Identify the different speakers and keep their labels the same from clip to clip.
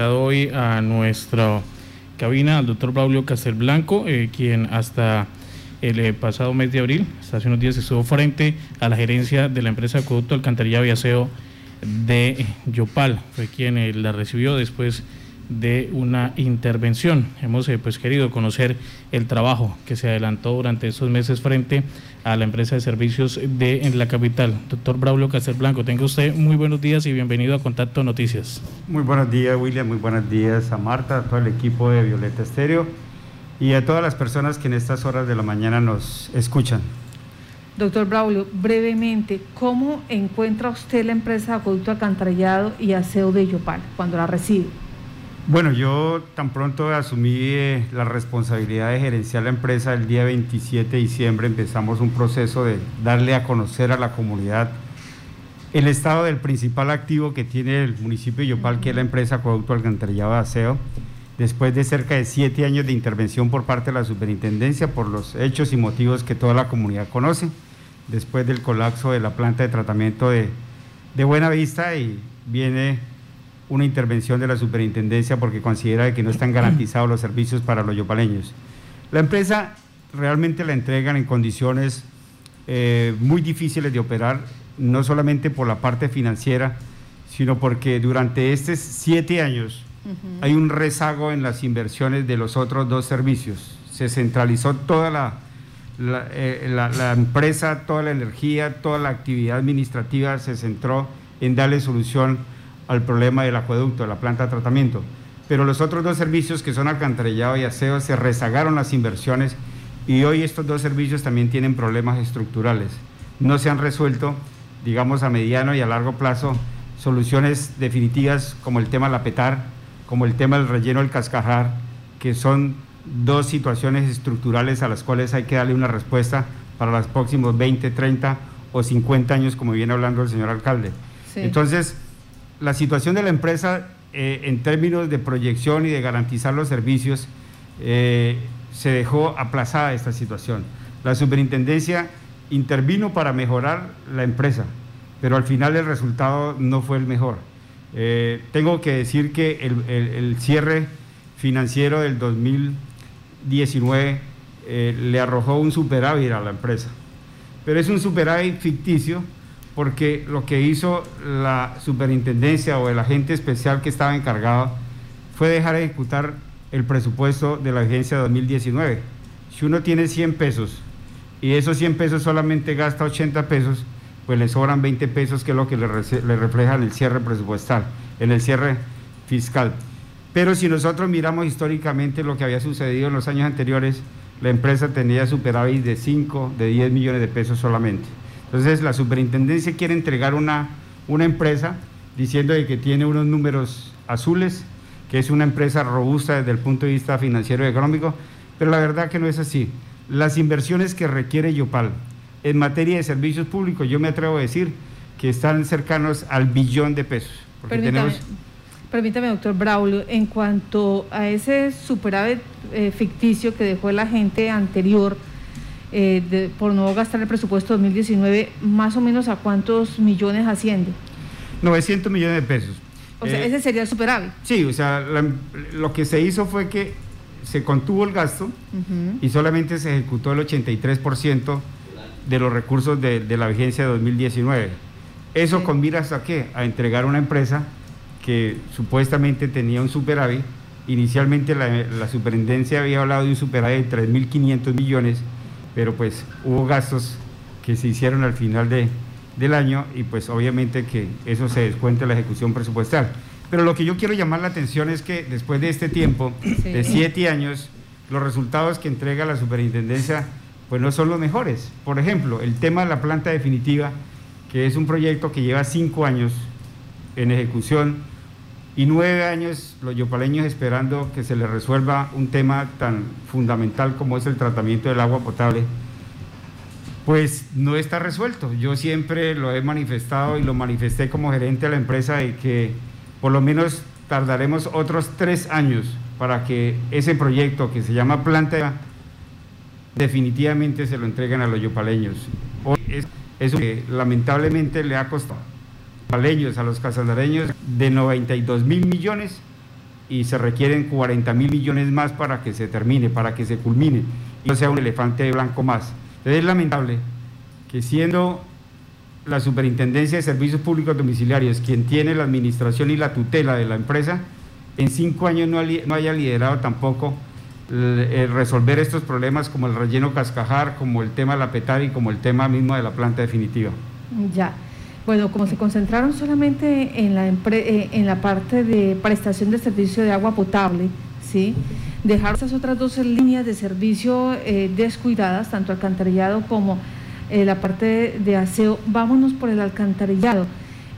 Speaker 1: hoy a nuestra cabina al doctor Braulio Castelblanco, eh, quien hasta el eh, pasado mes de abril, hasta hace unos días, estuvo frente a la gerencia de la empresa Acueducto Alcantarilla y Aseo de Yopal. Fue quien eh, la recibió después de una intervención. Hemos eh, pues querido conocer el trabajo que se adelantó durante estos meses frente a la empresa de servicios de en la capital. Doctor Braulio Castelblanco, tenga usted muy buenos días y bienvenido a Contacto Noticias.
Speaker 2: Muy buenos días, William. Muy buenos días a Marta, a todo el equipo de Violeta Estéreo y a todas las personas que en estas horas de la mañana nos escuchan.
Speaker 3: Doctor Braulio, brevemente, ¿cómo encuentra usted la empresa de acueducto alcantarillado y aseo de Yopal cuando la recibe?
Speaker 2: Bueno, yo tan pronto asumí eh, la responsabilidad de gerenciar la empresa el día 27 de diciembre, empezamos un proceso de darle a conocer a la comunidad el estado del principal activo que tiene el municipio de Yopal, que es la empresa Acueducto Alcantarillado de Aseo, después de cerca de siete años de intervención por parte de la superintendencia por los hechos y motivos que toda la comunidad conoce, después del colapso de la planta de tratamiento de, de Buena Vista y viene una intervención de la superintendencia porque considera que no están garantizados los servicios para los yopaleños. La empresa realmente la entregan en condiciones eh, muy difíciles de operar, no solamente por la parte financiera, sino porque durante estos siete años uh -huh. hay un rezago en las inversiones de los otros dos servicios. Se centralizó toda la, la, eh, la, la empresa, toda la energía, toda la actividad administrativa se centró en darle solución al problema del acueducto, de la planta de tratamiento. Pero los otros dos servicios, que son alcantarillado y aseo, se rezagaron las inversiones y hoy estos dos servicios también tienen problemas estructurales. No se han resuelto, digamos, a mediano y a largo plazo soluciones definitivas como el tema de la petar, como el tema del relleno del cascajar, que son dos situaciones estructurales a las cuales hay que darle una respuesta para los próximos 20, 30 o 50 años, como viene hablando el señor alcalde. Sí. Entonces, la situación de la empresa eh, en términos de proyección y de garantizar los servicios eh, se dejó aplazada esta situación. La superintendencia intervino para mejorar la empresa, pero al final el resultado no fue el mejor. Eh, tengo que decir que el, cierre financiero del 2019 le arrojó un superávit a la empresa, pero es un superávit ficticio porque lo que hizo la superintendencia o el agente especial que estaba encargado fue dejar de ejecutar el presupuesto de la agencia 2019. Si uno tiene 100 pesos y esos 100 pesos solamente gasta 80 pesos, pues le sobran 20 pesos, que es lo que le, le refleja en el cierre presupuestal, en el cierre fiscal. Pero si nosotros miramos históricamente lo que había sucedido en los años anteriores, la empresa tenía superávit de 5, de 10 millones de pesos solamente. Entonces la superintendencia quiere entregar una, una empresa diciendo de que tiene unos números azules, que es una empresa robusta desde el punto de vista financiero y económico, pero la verdad que no es así. Las inversiones que requiere Yopal en materia de servicios públicos, yo me atrevo a decir que están cercanos al billón de pesos.
Speaker 3: Permítame, tenemos... permítame, doctor Braulio, en cuanto a ese superávit eh, ficticio que dejó el agente anterior, eh, de, por no gastar el presupuesto 2019, más o menos a cuántos millones asciende?
Speaker 2: 900 millones de pesos.
Speaker 3: O sea, eh, ese sería el superávit.
Speaker 2: Sí, o sea, la, lo que se hizo fue que se contuvo el gasto uh -huh. y solamente se ejecutó el 83% de los recursos de, de, la vigencia de 2019. Eso sí. con miras a qué? A entregar una empresa que supuestamente tenía un superávit. Inicialmente la, la superintendencia había hablado de un superávit de 3.500 millones pero pues hubo gastos que se hicieron al final de, del año y pues obviamente que eso se descuenta en la ejecución presupuestal. Pero lo que yo quiero llamar la atención es que después de este tiempo, sí. de siete años, los resultados que entrega la superintendencia pues no son los mejores. Por ejemplo, el tema de la planta definitiva, que es un proyecto que lleva cinco años en ejecución y nueve años los yopaleños esperando que se les resuelva un tema tan fundamental como es el tratamiento del agua potable, pues no está resuelto. Yo siempre lo he manifestado y lo manifesté como gerente de la empresa de que por lo menos tardaremos otros tres años para que ese proyecto que se llama planta definitivamente se lo entreguen a los yopaleños. Hoy es eso que lamentablemente le ha costado a los casanareños de 92 mil millones y se requieren 40 mil millones más para que se termine, para que se culmine y no sea un elefante blanco más. Es lamentable que siendo la Superintendencia de Servicios Públicos Domiciliarios quien tiene la administración y la tutela de la empresa, en cinco años no, haya liderado tampoco resolver estos problemas como el relleno cascajar, como el tema de la petar y como el tema mismo de la planta definitiva.
Speaker 3: Ya. Bueno, como se concentraron solamente en la, eh, en la parte de prestación de servicio de agua potable, ¿sí? dejar esas otras dos líneas de servicio eh, descuidadas, tanto alcantarillado como eh, la parte de aseo. Vámonos por el alcantarillado.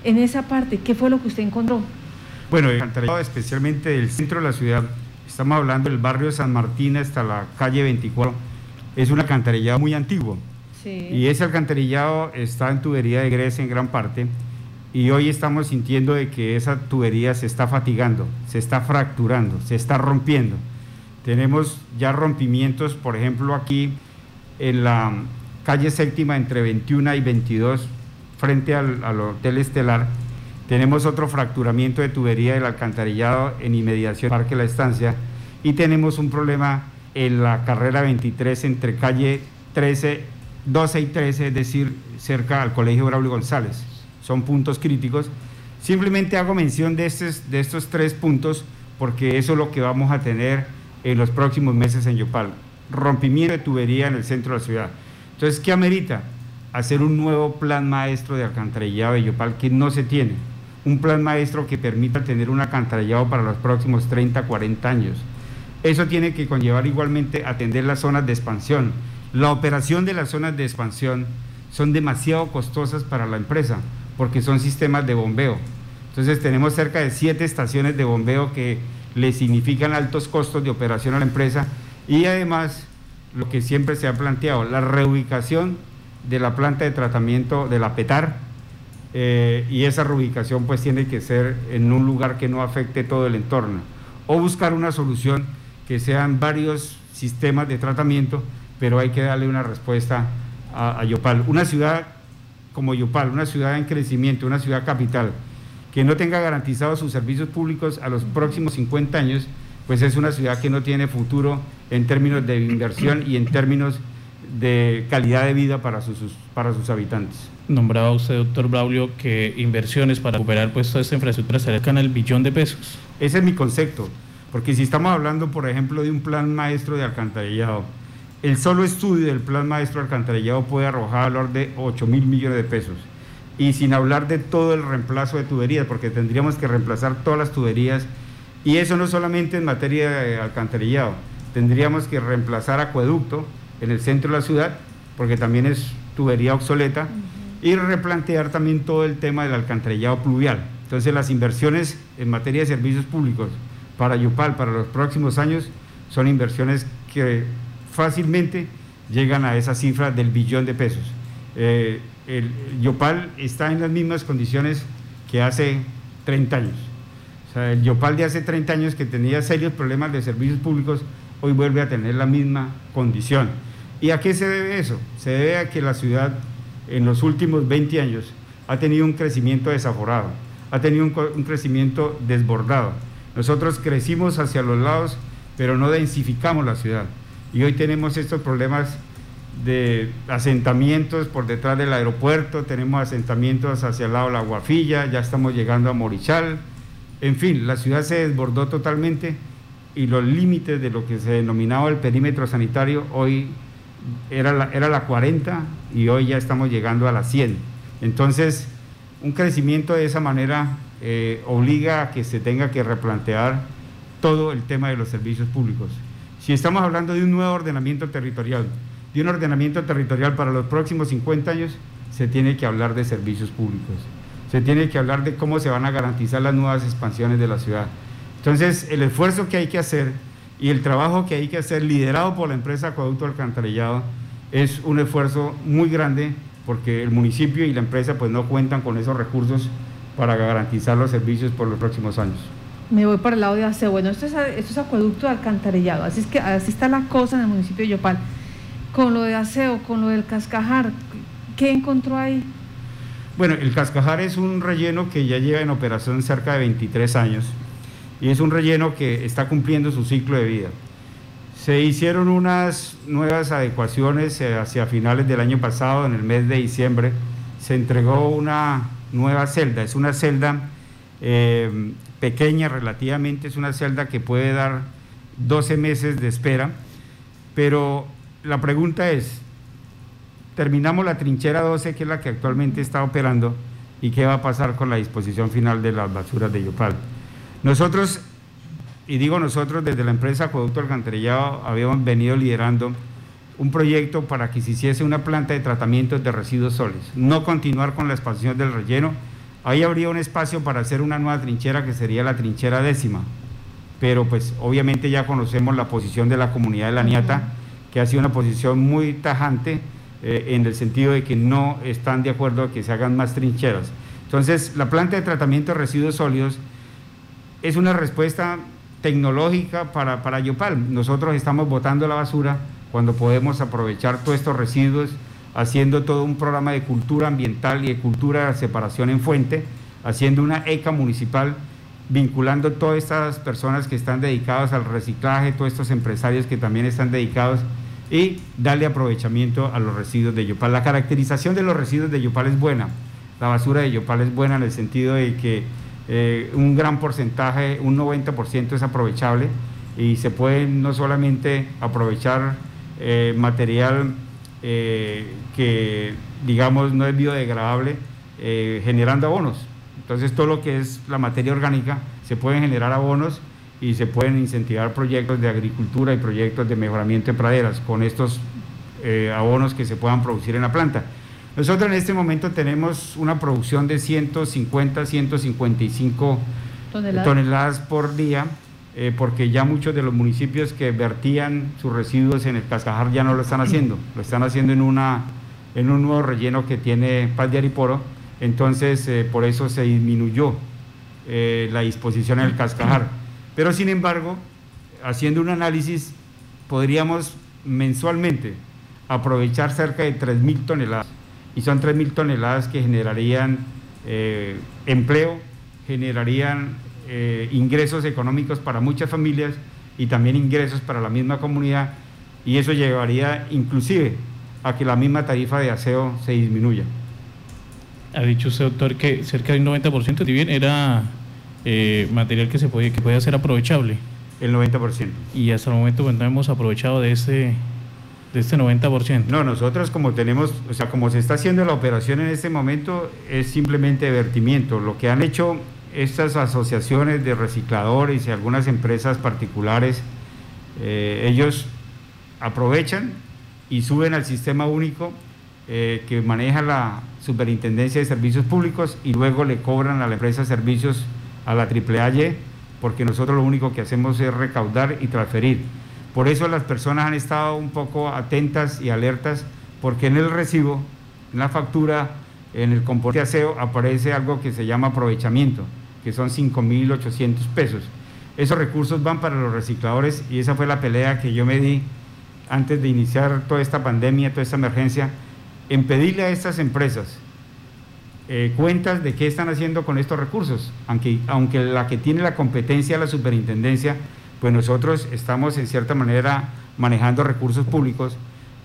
Speaker 3: En esa parte, ¿qué fue lo que usted encontró?
Speaker 2: Bueno, el alcantarillado especialmente del centro de la ciudad, estamos hablando del barrio San Martín hasta la calle 24, es un alcantarillado muy antiguo y ese alcantarillado está en tubería de gresa en gran parte y hoy estamos sintiendo de que esa tubería se está fatigando, se está fracturando, se está rompiendo. Tenemos ya rompimientos, por ejemplo, aquí en la calle séptima entre 21 y 22, frente al, Hotel Estelar, tenemos otro fracturamiento de tubería del alcantarillado en inmediación Parque La Estancia y tenemos un problema en la carrera 23 entre calle 13 12 y 13, es decir, cerca al Colegio Braulio González. Son puntos críticos. Simplemente hago mención de estos, tres puntos porque eso es lo que vamos a tener en los próximos meses en Yopal. Rompimiento de tubería en el centro de la ciudad. Entonces, ¿qué amerita? Hacer un nuevo plan maestro de alcantarillado de Yopal que no se tiene. Un plan maestro que permita tener un alcantarillado para los próximos 30, 40 años. Eso tiene que conllevar igualmente atender las zonas de expansión la operación de las zonas de expansión son demasiado costosas para la empresa porque son sistemas de bombeo. Entonces tenemos cerca de siete estaciones de bombeo que le significan altos costos de operación a la empresa y además lo que siempre se ha planteado, la reubicación de la planta de tratamiento de la PETAR eh, y esa reubicación pues tiene que ser en un lugar que no afecte todo el entorno o buscar una solución que sean varios sistemas de tratamiento pero hay que darle una respuesta a, Yopal. Una ciudad como Yopal, una ciudad en crecimiento, una ciudad capital, que no tenga garantizados sus servicios públicos a los próximos 50 años, pues es una ciudad que no tiene futuro en términos de inversión y en términos de calidad de vida para sus, para sus habitantes.
Speaker 1: Nombraba usted, doctor Braulio, que inversiones para recuperar pues, toda esta infraestructura se acercan al billón de pesos.
Speaker 2: Ese es mi concepto, porque si estamos hablando, por ejemplo, de un plan maestro de alcantarillado, el solo estudio del plan maestro alcantarillado puede arrojar valor de 8 mil millones de pesos. Y sin hablar de todo el reemplazo de tuberías, porque tendríamos que reemplazar todas las tuberías. Y eso no solamente en materia de alcantarillado. Tendríamos que reemplazar acueducto en el centro de la ciudad, porque también es tubería obsoleta. Y replantear también todo el tema del alcantarillado pluvial. Entonces las inversiones en materia de servicios públicos para Yupal para los próximos años son inversiones que fácilmente llegan a esa cifra del billón de pesos. Eh, el Yopal está en las mismas condiciones que hace 30 años. O sea, el Yopal de hace 30 años que tenía serios problemas de servicios públicos, hoy vuelve a tener la misma condición. ¿Y a qué se debe eso? Se debe a que la ciudad en los últimos 20 años ha tenido un crecimiento desaforado, ha tenido un, un crecimiento desbordado. Nosotros crecimos hacia los lados, pero no densificamos la ciudad y hoy tenemos estos problemas de asentamientos por detrás del aeropuerto, tenemos asentamientos hacia el lado de la Guafilla, ya estamos llegando a Morichal, en fin, la ciudad se desbordó totalmente y los límites de lo que se denominaba el perímetro sanitario hoy era la, era la 40 y hoy ya estamos llegando a la 100. Entonces, un crecimiento de esa manera eh, obliga a que se tenga que replantear todo el tema de los servicios públicos. Si estamos hablando de un nuevo ordenamiento territorial, de un ordenamiento territorial para los próximos 50 años, se tiene que hablar de servicios públicos, se tiene que hablar de cómo se van a garantizar las nuevas expansiones de la ciudad. Entonces, el esfuerzo que hay que hacer y el trabajo que hay que hacer, liderado por la empresa Acueducto Alcantarillado, es un esfuerzo muy grande porque el municipio y la empresa pues no cuentan con esos recursos para garantizar los servicios por los próximos años
Speaker 3: me voy para el lado de aseo. Bueno, esto es, esto es acueducto de alcantarillado, así es que así está la cosa en el municipio de Yopal. Con lo de aseo, con lo del cascajar, ¿qué encontró ahí?
Speaker 2: Bueno, el cascajar es un relleno que ya lleva en operación cerca de 23 años y es un relleno que está cumpliendo su ciclo de vida. Se hicieron unas nuevas adecuaciones eh, hacia finales del año pasado, en el mes de diciembre, se entregó una nueva celda, es una celda eh, pequeña relativamente, es una celda que puede dar 12 meses de espera, pero la pregunta es, terminamos la trinchera 12, que es la que actualmente está operando, y qué va a pasar con la disposición final de las basuras de Yopal. Nosotros, y digo nosotros desde la empresa Acueducto Alcantarillado, habíamos venido liderando un proyecto para que se hiciese una planta de tratamiento de residuos sólidos, no continuar con la expansión del relleno. Ahí habría un espacio para hacer una nueva trinchera que sería la trinchera décima, pero pues obviamente ya conocemos la posición de la comunidad de la Niata, que ha sido una posición muy tajante eh, en el sentido de que no están de acuerdo a que se hagan más trincheras. Entonces, la planta de tratamiento de residuos sólidos es una respuesta tecnológica para, para Yopal. Nosotros estamos botando la basura cuando podemos aprovechar todos estos residuos, haciendo todo un programa de cultura ambiental y de cultura de separación en fuente, haciendo una ECA municipal, vinculando todas estas personas que están dedicadas al reciclaje, todos estos empresarios que también están dedicados y darle aprovechamiento a los residuos de Yopal. La caracterización de los residuos de Yopal es buena. La basura de Yopal es buena en el sentido de que eh, un gran porcentaje, un 90% es aprovechable y se puede no solamente aprovechar eh, material eh, que digamos no es biodegradable generando abonos. Entonces todo lo que es la materia orgánica se pueden generar abonos y se pueden incentivar proyectos de agricultura y proyectos de mejoramiento de praderas con estos abonos que se puedan producir en la planta. Nosotros en este momento tenemos una producción de 150, 155 toneladas, por día, eh, porque ya muchos de los municipios que vertían sus residuos en el Cascajar ya no lo están haciendo, lo están haciendo en, una, en un nuevo relleno que tiene Paz de Ariporo, entonces eh, por eso se disminuyó eh, la disposición en el Cascajar. Pero sin embargo, haciendo un análisis, podríamos mensualmente aprovechar cerca de 3.000 toneladas. Y son 3.000 toneladas que generarían empleo, generarían eh, ingresos económicos para muchas familias y también ingresos para la misma comunidad y eso llevaría inclusive a que la misma tarifa de aseo se disminuya.
Speaker 1: Ha dicho usted, doctor, que cerca del 90% de bien era eh, material que se puede, que puede ser aprovechable.
Speaker 2: El 90%.
Speaker 1: Y hasta el momento pues, no hemos aprovechado de ese de este 90%.
Speaker 2: No, nosotros como tenemos, o sea, como se está haciendo la operación en este momento, es simplemente vertimiento. Lo que han hecho estas asociaciones de recicladores y algunas empresas particulares, eh, ellos aprovechan y suben al sistema único eh, que maneja la Superintendencia de Servicios Públicos y luego le cobran a la empresa servicios a la AAA, porque nosotros lo único que hacemos es recaudar y transferir. Por eso las personas han estado un poco atentas y alertas, porque en el recibo, en la factura, en el componente aseo, aparece algo que se llama aprovechamiento, que son 5.800 pesos. Esos recursos van para los recicladores y esa fue la pelea que yo me di antes de iniciar toda esta pandemia, toda esta emergencia, en pedirle a estas empresas eh, cuentas de qué están haciendo con estos recursos, aunque, aunque la que tiene la competencia la superintendencia pues nosotros estamos en cierta manera manejando recursos públicos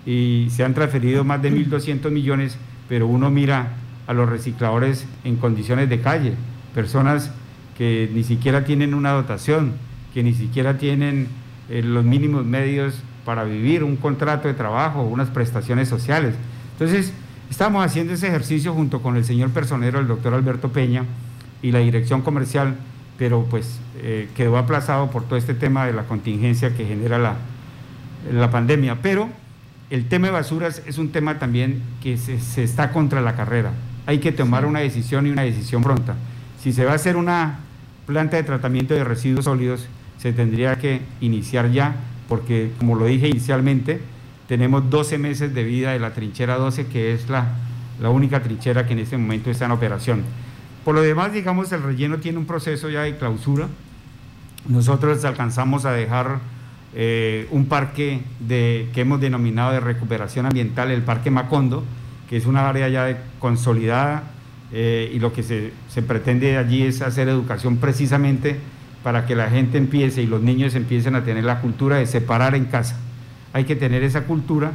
Speaker 2: y se han transferido más de 1.200 millones, pero uno mira a los recicladores en condiciones de calle, personas que ni siquiera tienen una dotación, que ni siquiera tienen eh, los mínimos medios para vivir, un contrato de trabajo, unas prestaciones sociales. Entonces, estamos haciendo ese ejercicio junto con el señor personero, el doctor Alberto Peña, y la dirección comercial pero pues eh, quedó aplazado por todo este tema de la contingencia que genera la, la pandemia. Pero el tema de basuras es un tema también que se, se, está contra la carrera. Hay que tomar una decisión y una decisión pronta. Si se va a hacer una planta de tratamiento de residuos sólidos, se tendría que iniciar ya, porque como lo dije inicialmente, tenemos 12 meses de vida de la trinchera 12, que es la, la única trinchera que en este momento está en operación. Por lo demás, digamos, el relleno tiene un proceso ya de clausura. Nosotros alcanzamos a dejar eh, un parque de, que hemos denominado de recuperación ambiental, el Parque Macondo, que es una área ya consolidada eh, y lo que se, se, pretende allí es hacer educación precisamente para que la gente empiece y los niños empiecen a tener la cultura de separar en casa. Hay que tener esa cultura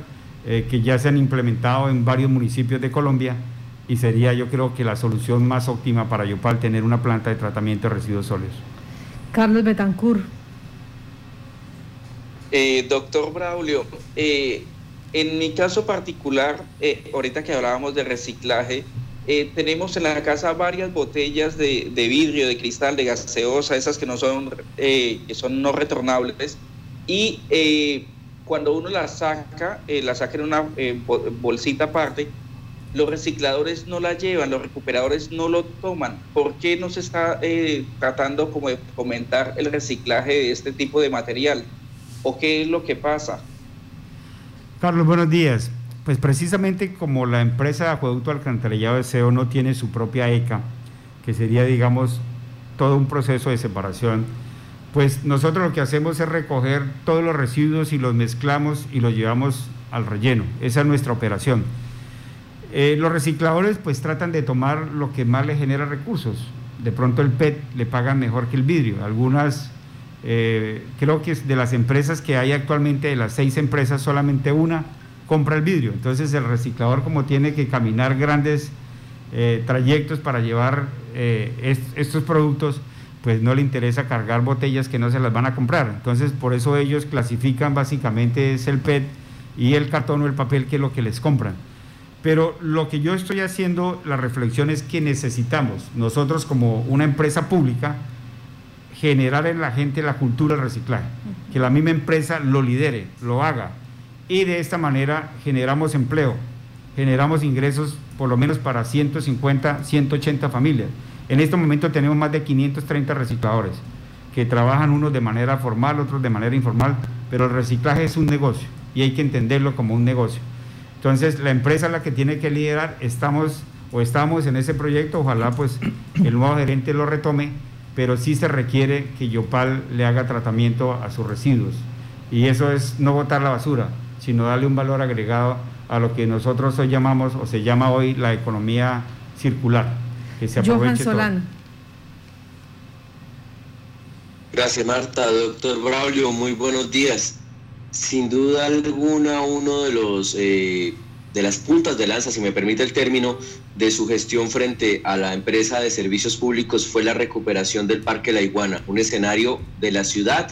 Speaker 2: eh, que ya se han implementado en varios municipios de Colombia y sería yo creo que la solución más óptima para Yopal tener una planta de tratamiento de residuos sólidos.
Speaker 3: Carlos Betancur.
Speaker 4: Eh, doctor Braulio, eh, en mi caso particular, ahorita que hablábamos de reciclaje, tenemos en la casa varias botellas de, vidrio, de cristal, de gaseosa, esas que no son, que son no retornables, y cuando uno la saca, eh, la saca en una eh, bolsita aparte, los recicladores no la llevan, los recuperadores no lo toman. ¿Por qué no se está eh, tratando como de fomentar el reciclaje de este tipo de material? ¿O qué es lo que pasa?
Speaker 2: Carlos, buenos días. Pues precisamente como la empresa de Acueducto Alcantarillado de SEO no tiene su propia ECA, que sería, digamos, todo un proceso de separación, pues nosotros lo que hacemos es recoger todos los residuos y los mezclamos y los llevamos al relleno. Esa es nuestra operación. Eh, los recicladores pues tratan de tomar lo que más les genera recursos. De pronto el PET le pagan mejor que el vidrio. Algunas, eh, creo que de las empresas que hay actualmente, de las seis empresas, solamente una compra el vidrio. Entonces el reciclador como tiene que caminar grandes eh, trayectos para llevar estos productos, pues no le interesa cargar botellas que no se las van a comprar. Entonces, por eso ellos clasifican básicamente es el PET y el cartón o el papel que es lo que les compran. Pero lo que yo estoy haciendo, la reflexión es que necesitamos, nosotros como una empresa pública, generar en la gente la cultura del reciclaje, que la misma empresa lo lidere, lo haga. Y de esta manera generamos empleo, generamos ingresos por lo menos para 150, 180 familias. En este momento tenemos más de 530 recicladores que trabajan unos de manera formal, otros de manera informal, pero el reciclaje es un negocio y hay que entenderlo como un negocio. Entonces, la empresa la que tiene que liderar, estamos o estamos en ese proyecto, ojalá pues el nuevo gerente lo retome, pero sí se requiere que Yopal le haga tratamiento a sus residuos. Y eso es no botar la basura, sino darle un valor agregado a lo que nosotros hoy llamamos o se llama hoy la economía circular
Speaker 3: que se Johan Solano.
Speaker 5: Gracias Marta, doctor Braulio, muy buenos días. Sin duda alguna uno de los eh, de las puntas de lanza, si me permite el término, de su gestión frente a la empresa de servicios públicos fue la recuperación del Parque La Iguana, un escenario de la ciudad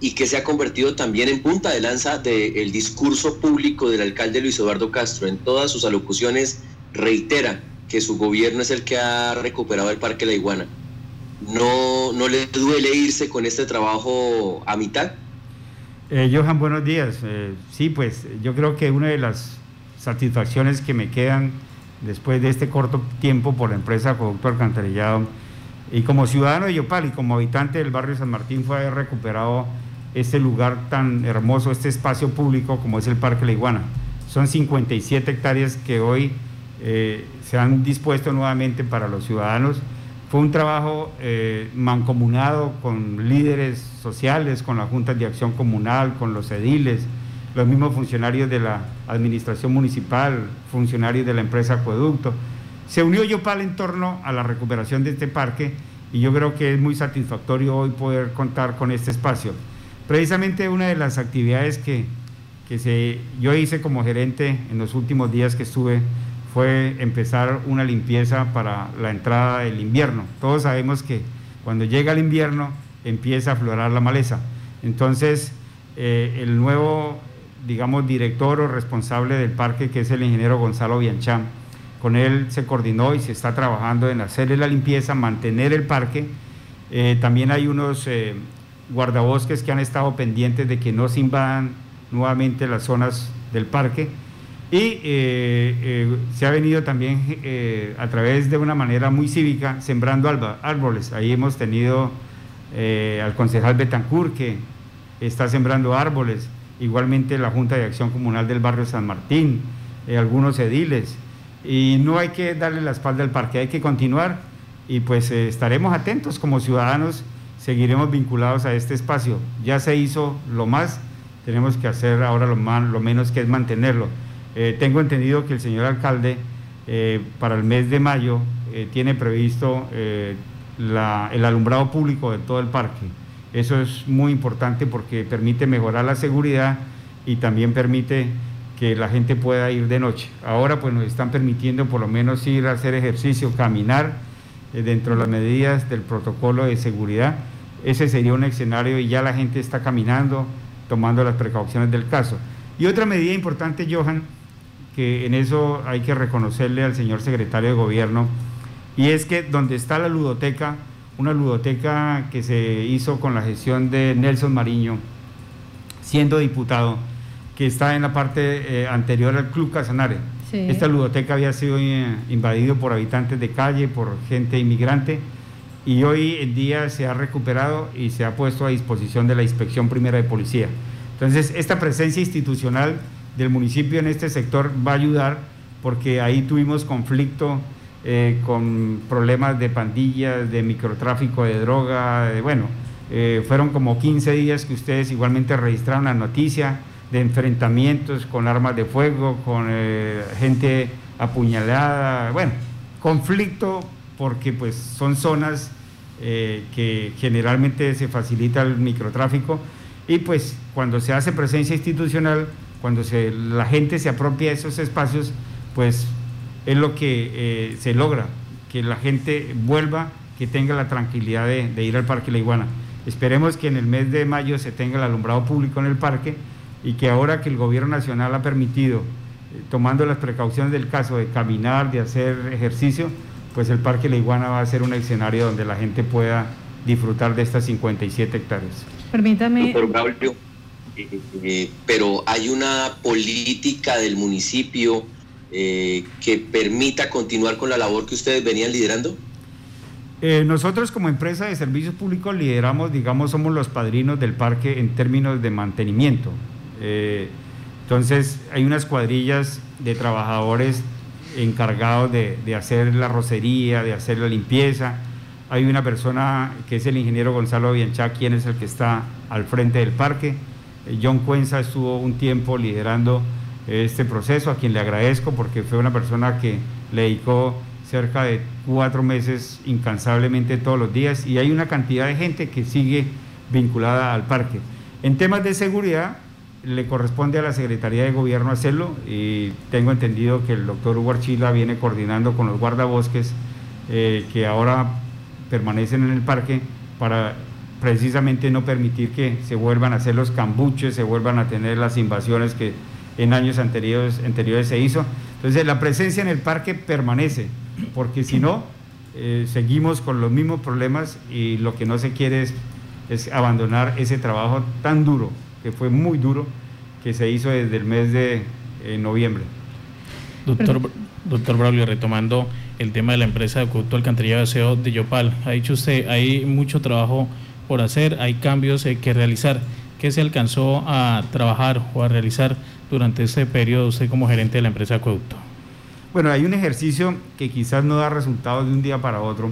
Speaker 5: y que se ha convertido también en punta de lanza del discurso público del alcalde Luis Eduardo Castro. En todas sus alocuciones reitera que su gobierno es el que ha recuperado el Parque La Iguana. ¿No, no le duele irse con este trabajo a mitad?
Speaker 2: Eh, Johan, buenos días. Eh, sí, pues yo creo que una de las satisfacciones que me quedan después de este corto tiempo por la empresa Producto Alcantarillado y como ciudadano de Yopal y como habitante del barrio San Martín fue haber recuperado este lugar tan hermoso, este espacio público como es el Parque La Iguana. Son 57 hectáreas que hoy eh, se han dispuesto nuevamente para los ciudadanos. Fue un trabajo eh, mancomunado con líderes sociales, con las juntas de acción comunal, con los ediles, los mismos funcionarios de la administración municipal, funcionarios de la empresa Acueducto. Se unió Yopal en torno a la recuperación de este parque y yo creo que es muy satisfactorio hoy poder contar con este espacio. Precisamente una de las actividades que, que se, yo hice como gerente en los últimos días que estuve fue empezar una limpieza para la entrada del invierno. Todos sabemos que cuando llega el invierno empieza a aflorar la maleza. Entonces, eh, el nuevo, digamos, director o responsable del parque, que es el ingeniero Gonzalo Bianchán, con él se coordinó y se está trabajando en hacerle la limpieza, mantener el parque. Eh, también hay unos eh, guardabosques que han estado pendientes de que no se invadan nuevamente las zonas del parque y eh, eh, se ha venido también eh, a través de una manera muy cívica sembrando árboles. Ahí hemos tenido al concejal Betancur que está sembrando árboles, igualmente la Junta de Acción Comunal del barrio San Martín, algunos ediles. Y no hay que darle la espalda al parque, hay que continuar y pues estaremos atentos como ciudadanos, seguiremos vinculados a este espacio. Ya se hizo lo más, tenemos que hacer ahora lo, menos que es mantenerlo. Eh, tengo entendido que el señor alcalde eh, para el mes de mayo eh, tiene previsto el alumbrado público de todo el parque. Eso es muy importante porque permite mejorar la seguridad y también permite que la gente pueda ir de noche. Ahora pues nos están permitiendo por lo menos ir a hacer ejercicio, caminar dentro de las medidas del protocolo de seguridad. Ese sería un escenario y ya la gente está caminando, tomando las precauciones del caso. Y otra medida importante, Johan, que en eso hay que reconocerle al señor secretario de gobierno, y es que donde está la ludoteca, una ludoteca que se hizo con la gestión de Nelson Mariño, siendo diputado, que está en la parte eh, anterior al Club Casanare. Esta ludoteca había sido eh, invadido por habitantes de calle, por gente inmigrante, y hoy en día se ha recuperado y se ha puesto a disposición de la Inspección Primera de Policía. Entonces, esta presencia institucional del municipio en este sector va a ayudar porque ahí tuvimos conflicto eh, con problemas de pandillas, de microtráfico de droga, bueno, eh, fueron como 15 días que ustedes igualmente registraron la noticia de enfrentamientos con armas de fuego, con eh, gente apuñalada, bueno, conflicto porque pues son zonas que generalmente se facilita el microtráfico y pues cuando se hace presencia institucional, cuando se, la gente se apropia de esos espacios, pues es lo que eh, se logra, que la gente vuelva, que tenga la tranquilidad de, ir al Parque La Iguana. Esperemos que en el mes de mayo se tenga el alumbrado público en el parque y que ahora que el gobierno nacional ha permitido, eh, tomando las precauciones del caso de caminar, de hacer ejercicio, pues el Parque La Iguana va a ser un escenario donde la gente pueda disfrutar de estas 57 hectáreas.
Speaker 3: Permítame.
Speaker 5: Eh, pero hay una política del municipio eh, que permita continuar con la labor que ustedes venían liderando?
Speaker 2: Eh, nosotros como empresa de servicios públicos lideramos, digamos, somos los padrinos del parque en términos de mantenimiento. Eh, entonces hay unas cuadrillas de trabajadores encargados de, hacer la rocería, de hacer la limpieza. Hay una persona que es el ingeniero Gonzalo Bianchá, quien es el que está al frente del parque. John Cuenza estuvo un tiempo liderando este proceso, a quien le agradezco porque fue una persona que le dedicó cerca de cuatro meses incansablemente todos los días y hay una cantidad de gente que sigue vinculada al parque. En temas de seguridad le corresponde a la Secretaría de Gobierno hacerlo y tengo entendido que el doctor Hugo Archila viene coordinando con los guardabosques eh, que ahora permanecen en el parque para precisamente no permitir que se vuelvan a hacer los cambuches, se vuelvan a tener las invasiones que en años anteriores, anteriores se hizo. Entonces la presencia en el parque permanece, porque si no, eh, seguimos con los mismos problemas y lo que no se quiere es, es, abandonar ese trabajo tan duro, que fue muy duro, que se hizo desde el mes de eh, noviembre.
Speaker 1: Doctor, doctor Braulio, retomando el tema de la empresa de acueducto alcantarillado de aseo de Yopal, ha dicho usted, hay mucho trabajo por hacer, hay cambios eh, que realizar. ¿Qué se alcanzó a trabajar o a realizar durante ese periodo usted como gerente de la empresa Acueducto?
Speaker 2: Bueno, hay un ejercicio que quizás no da resultados de un día para otro,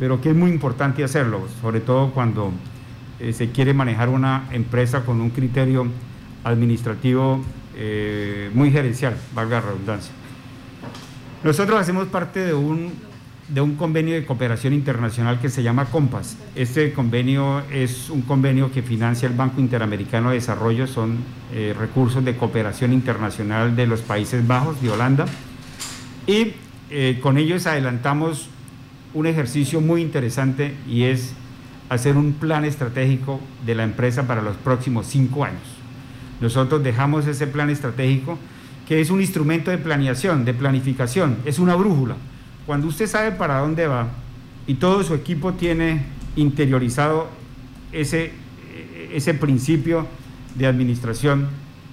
Speaker 2: pero que es muy importante hacerlo, sobre todo cuando eh, se quiere manejar una empresa con un criterio administrativo eh, muy gerencial, valga la redundancia. Nosotros hacemos parte de un de un convenio de cooperación internacional que se llama COMPAS. Este convenio es un convenio que financia el Banco Interamericano de Desarrollo, son eh, recursos de cooperación internacional de los Países Bajos, de Holanda, y eh, con ellos adelantamos un ejercicio muy interesante y es hacer un plan estratégico de la empresa para los próximos cinco años. Nosotros dejamos ese plan estratégico que es un instrumento de planeación, de planificación, es una brújula cuando usted sabe para dónde va y todo su equipo tiene interiorizado ese, ese principio de administración,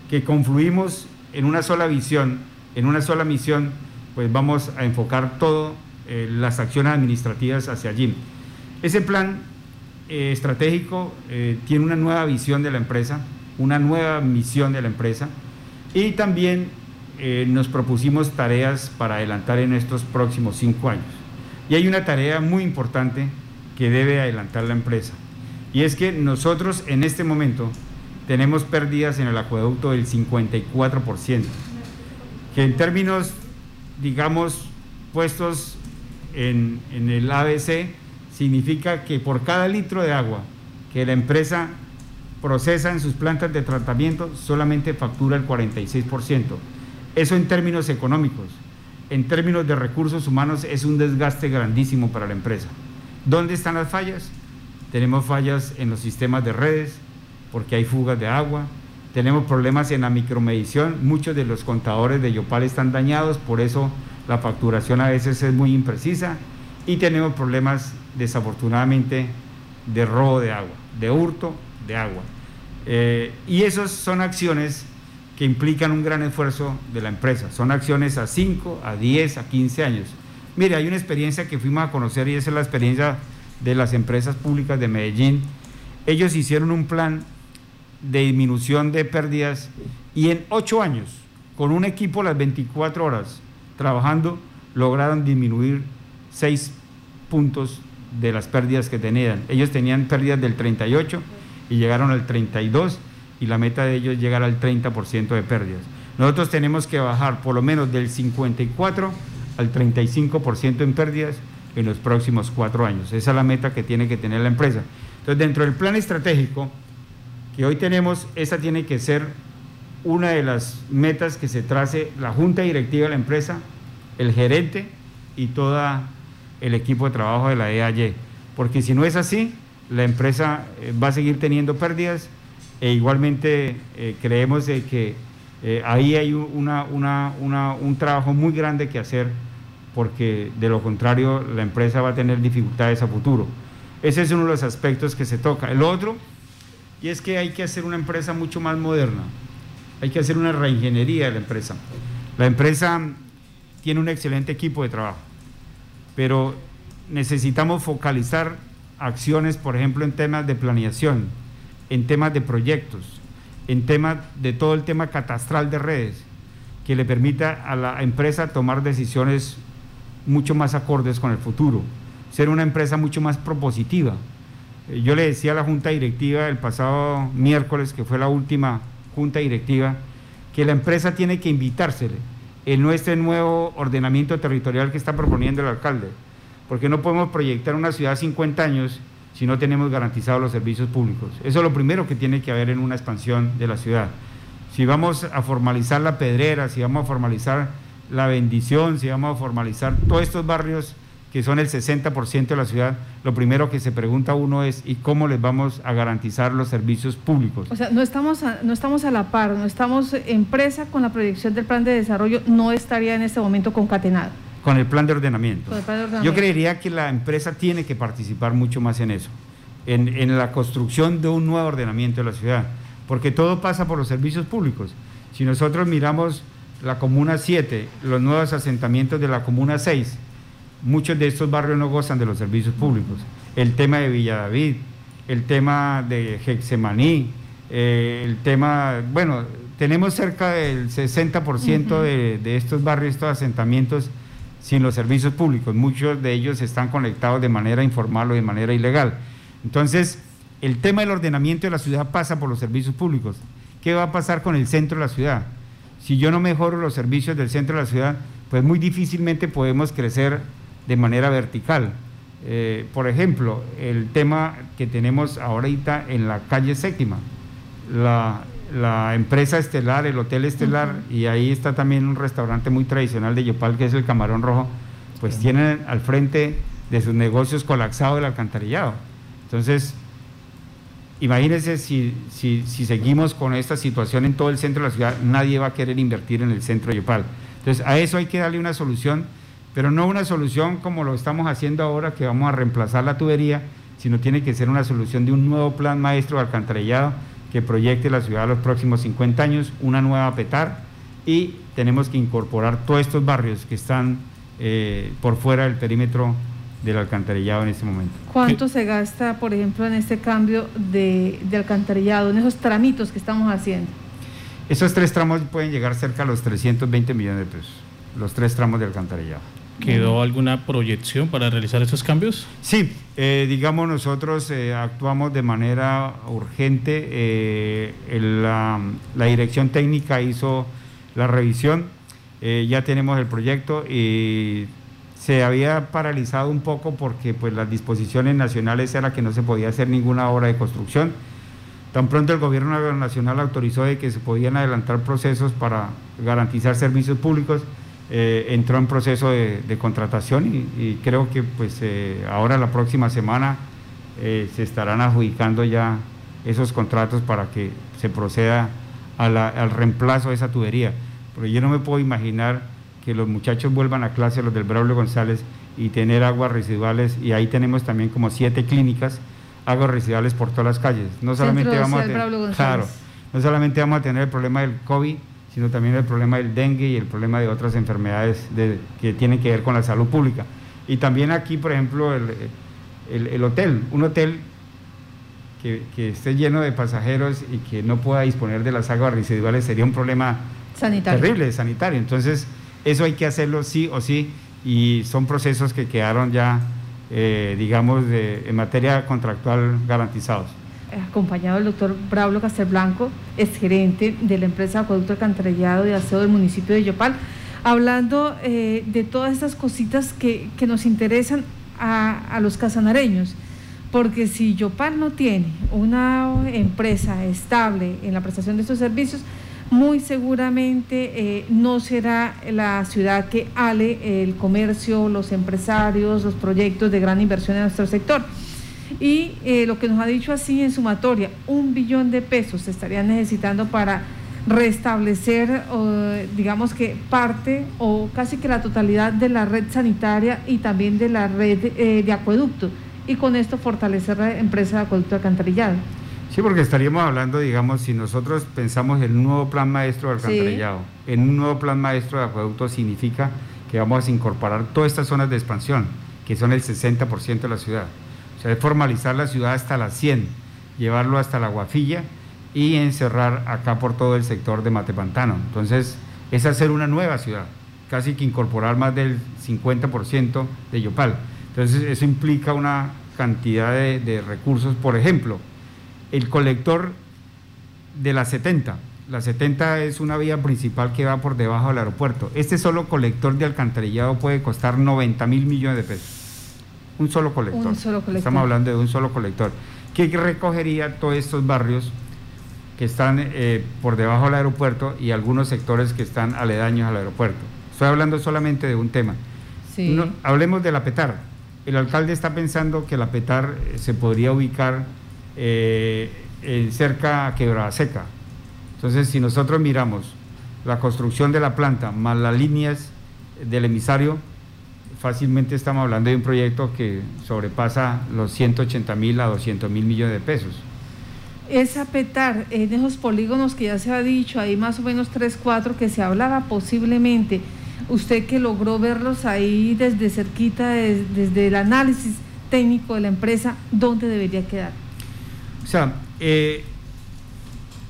Speaker 2: que confluimos en una sola visión, en una sola misión, pues vamos a enfocar todas eh, las acciones administrativas hacia allí. Ese plan eh, estratégico eh, tiene una nueva visión de la empresa, una nueva misión de la empresa y también eh, nos propusimos tareas para adelantar en estos próximos cinco años. Y hay una tarea muy importante que debe adelantar la empresa. Y es que nosotros en este momento tenemos pérdidas en el acueducto del 54%, que en términos, digamos, puestos en, en el ABC significa que por cada litro de agua que la empresa procesa en sus plantas de tratamiento solamente factura el 46%. Eso en términos económicos. En términos de recursos humanos es un desgaste grandísimo para la empresa. ¿Dónde están las fallas? Tenemos fallas en los sistemas de redes porque hay fugas de agua. Tenemos problemas en la micromedición. Muchos de los contadores de Yopal están dañados, por eso la facturación a veces es muy imprecisa. Y tenemos problemas, desafortunadamente, de robo de agua, de hurto de agua. Eh, y esas son acciones que implican un gran esfuerzo de la empresa. Son acciones a 5, a 10, a 15 años. Mire, hay una experiencia que fuimos a conocer y esa es la experiencia de las empresas públicas de Medellín. Ellos hicieron un plan de disminución de pérdidas y en 8 años, con un equipo las 24 horas trabajando, lograron disminuir 6 puntos de las pérdidas que tenían. Ellos tenían pérdidas del 38 y llegaron al 32 y la meta de ellos es llegar al 30% de pérdidas. Nosotros tenemos que bajar por lo menos del 54 al 35% en pérdidas en los próximos cuatro años. Esa es la meta que tiene que tener la empresa. Entonces, dentro del plan estratégico que hoy tenemos, esa tiene que ser una de las metas que se trace la junta directiva de la empresa, el gerente y todo el equipo de trabajo de la EAY. Porque si no es así, la empresa eh, va a seguir teniendo pérdidas e igualmente eh, creemos que eh, ahí hay un trabajo muy grande que hacer porque de lo contrario la empresa va a tener dificultades a futuro. Ese es uno de los aspectos que se toca. El otro, y es que hay que hacer una empresa mucho más moderna, hay que hacer una reingeniería de la empresa. La empresa tiene un excelente equipo de trabajo, pero necesitamos focalizar acciones, por ejemplo, en temas de planeación, en temas de proyectos, en temas de todo el tema catastral de redes, que le permita a la empresa tomar decisiones mucho más acordes con el futuro, ser una empresa mucho más propositiva. Eh, yo le decía a la junta directiva el pasado miércoles, que fue la última junta directiva, que la empresa tiene que invitársele en nuestro nuevo ordenamiento territorial que está proponiendo el alcalde, porque no podemos proyectar una ciudad 50 años si no tenemos garantizados los servicios públicos. Eso es lo primero que tiene que haber en una expansión de la ciudad. Si vamos a formalizar la pedrera, si vamos a formalizar la bendición, si vamos a formalizar todos estos barrios que son el 60% de la ciudad, lo primero que se pregunta uno es ¿y cómo les vamos a garantizar los servicios públicos?
Speaker 3: O sea, no estamos a, no estamos a la par, no estamos empresa con la proyección del plan de desarrollo, no estaría en este momento concatenada.
Speaker 2: Con el plan de ordenamiento. Yo creería que la empresa tiene que participar mucho más en eso, en, en la construcción de un nuevo ordenamiento de la ciudad, porque todo pasa por los servicios públicos. Si nosotros miramos la Comuna 7, los nuevos asentamientos de la Comuna 6, muchos de estos barrios no gozan de los servicios públicos. El tema de Villa David, el tema de Hexemaní, eh, el tema, bueno, tenemos cerca del 60% de, de, estos barrios, estos asentamientos sin los servicios públicos. Muchos de ellos están conectados de manera informal o de manera ilegal. Entonces, el tema del ordenamiento de la ciudad pasa por los servicios públicos. ¿Qué va a pasar con el centro de la ciudad? Si yo no mejoro los servicios del centro de la ciudad, pues muy difícilmente podemos crecer de manera vertical. Eh, por ejemplo, el tema que tenemos ahorita en la calle séptima, empresa estelar, el hotel estelar, y ahí está también un restaurante muy tradicional de Yopal, que es el Camarón Rojo, pues tienen al frente de sus negocios colapsado el alcantarillado. Entonces, imagínense si, si, si, seguimos con esta situación en todo el centro de la ciudad, nadie va a querer invertir en el centro de Yopal. Entonces, a eso hay que darle una solución, pero no una solución como lo estamos haciendo ahora, que vamos a reemplazar la tubería, sino tiene que ser una solución de un nuevo plan maestro de alcantarillado que proyecte la ciudad a los próximos 50 años, una nueva PETAR, y tenemos que incorporar todos estos barrios que están eh, por fuera del perímetro del alcantarillado en este momento.
Speaker 3: ¿Cuánto se gasta, por ejemplo, en este cambio de, alcantarillado, en esos tramitos que estamos haciendo?
Speaker 2: Esos tres tramos pueden llegar cerca a los 320 millones de pesos, los tres tramos de alcantarillado.
Speaker 1: ¿Quedó alguna proyección para realizar esos cambios?
Speaker 2: Sí, eh, digamos nosotros eh, actuamos de manera urgente, eh, la, dirección técnica hizo la revisión, ya tenemos el proyecto y se había paralizado un poco porque pues las disposiciones nacionales era que no se podía hacer ninguna obra de construcción. Tan pronto el gobierno nacional autorizó de que se podían adelantar procesos para garantizar servicios públicos, eh, entró en proceso de, contratación y, creo que pues eh, ahora la próxima semana eh, se estarán adjudicando ya esos contratos para que se proceda al reemplazo de esa tubería. Pero yo no me puedo imaginar que los muchachos vuelvan a clase, los del Braulio González, y tener aguas residuales, y ahí tenemos también como siete clínicas, aguas residuales por todas las calles. No solamente, vamos a, tener, claro, no solamente vamos a tener el problema del COVID, sino también el problema del dengue y el problema de otras enfermedades que tienen que ver con la salud pública. Y también aquí, por ejemplo, el, hotel, un hotel que, que, esté lleno de pasajeros y que no pueda disponer de las aguas residuales sería un problema
Speaker 3: sanitario.
Speaker 2: terrible, sanitario. Entonces, eso hay que hacerlo sí o sí y son procesos que quedaron ya, eh, digamos, de, en materia contractual garantizados.
Speaker 3: Acompañado del doctor Braulio Castelblanco, es gerente de la empresa Acueducto Alcantarillado de Aseo del municipio de Yopal, hablando eh, de todas estas cositas que, nos interesan a, a los casanareños porque si Yopal no tiene una empresa estable en la prestación de estos servicios, muy seguramente eh, no será la ciudad que ale el comercio, los empresarios, los proyectos de gran inversión en nuestro sector. Y eh, lo que nos ha dicho así en sumatoria, un billón de pesos se estarían necesitando para restablecer, digamos que parte o casi que la totalidad de la red sanitaria y también de la red eh, de acueducto y con esto fortalecer la empresa de acueducto alcantarillado.
Speaker 2: Sí, porque estaríamos hablando, digamos, si nosotros pensamos en un nuevo plan maestro de alcantarillado, en un nuevo plan maestro de acueducto significa que vamos a incorporar todas estas zonas de expansión, que son el 60% de la ciudad. Sea, es formalizar la ciudad hasta las 100, llevarlo hasta la Guafilla y encerrar acá por todo el sector de Matepantano. Entonces, es hacer una nueva ciudad, casi que incorporar más del 50% de Yopal. Entonces, eso implica una cantidad de, de recursos, por ejemplo, el colector de la 70. La 70 es una vía principal que va por debajo del aeropuerto. Este solo colector de alcantarillado puede costar 90 mil millones de pesos. Un solo colector.
Speaker 3: Un solo colector.
Speaker 2: Estamos hablando de un solo colector. Que recogería todos estos barrios que están eh, por debajo del aeropuerto y algunos sectores que están aledaños al aeropuerto. Estoy hablando solamente de un tema.
Speaker 3: Sí.
Speaker 2: hablemos de la PETAR. El alcalde está pensando que la PETAR eh, se podría ubicar eh, cerca a Quebrada Seca. Entonces, si nosotros miramos la construcción de la planta más las líneas del emisario, fácilmente estamos hablando de un proyecto que sobrepasa los 180 mil a 200 mil millones de pesos.
Speaker 3: Es apetar en esos polígonos que ya se ha dicho, hay más o menos 3, 4 que se hablaba posiblemente. Usted que logró verlos ahí desde cerquita, desde, desde el análisis técnico de la empresa, ¿dónde debería quedar?
Speaker 2: O sea, eh,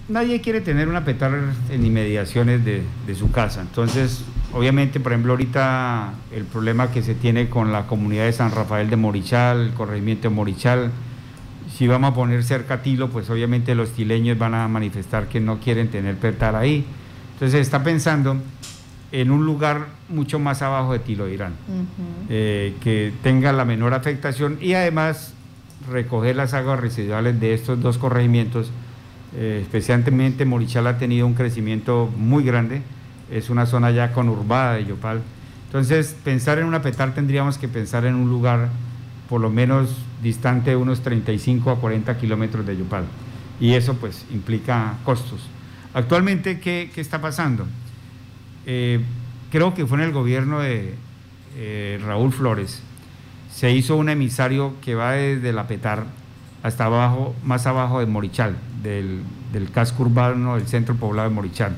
Speaker 2: nadie quiere tener una petar en inmediaciones de, su casa. Entonces, obviamente, por ejemplo, ahorita el problema que se tiene con la comunidad de San Rafael de Morichal, el corregimiento de Morichal, si vamos a poner cerca Tilo, pues obviamente los tileños van a manifestar que no quieren tener petar ahí. Entonces, está pensando en un lugar mucho más abajo de Tilo Irán, eh, que tenga la menor afectación y además recoger las aguas residuales de estos dos corregimientos, eh, especialmente Morichal ha tenido un crecimiento muy grande, es una zona ya conurbada de Yopal. Entonces, pensar en una petar tendríamos que pensar en un lugar por lo menos distante de unos 35 a 40 kilómetros de Yopal. Y eso pues implica costos. Actualmente, ¿qué, está pasando? Eh, creo que fue en el gobierno de eh, Raúl Flores, se hizo un emisario que va desde La Petar hasta abajo, más abajo de Morichal, del, casco urbano del centro poblado de Morichal.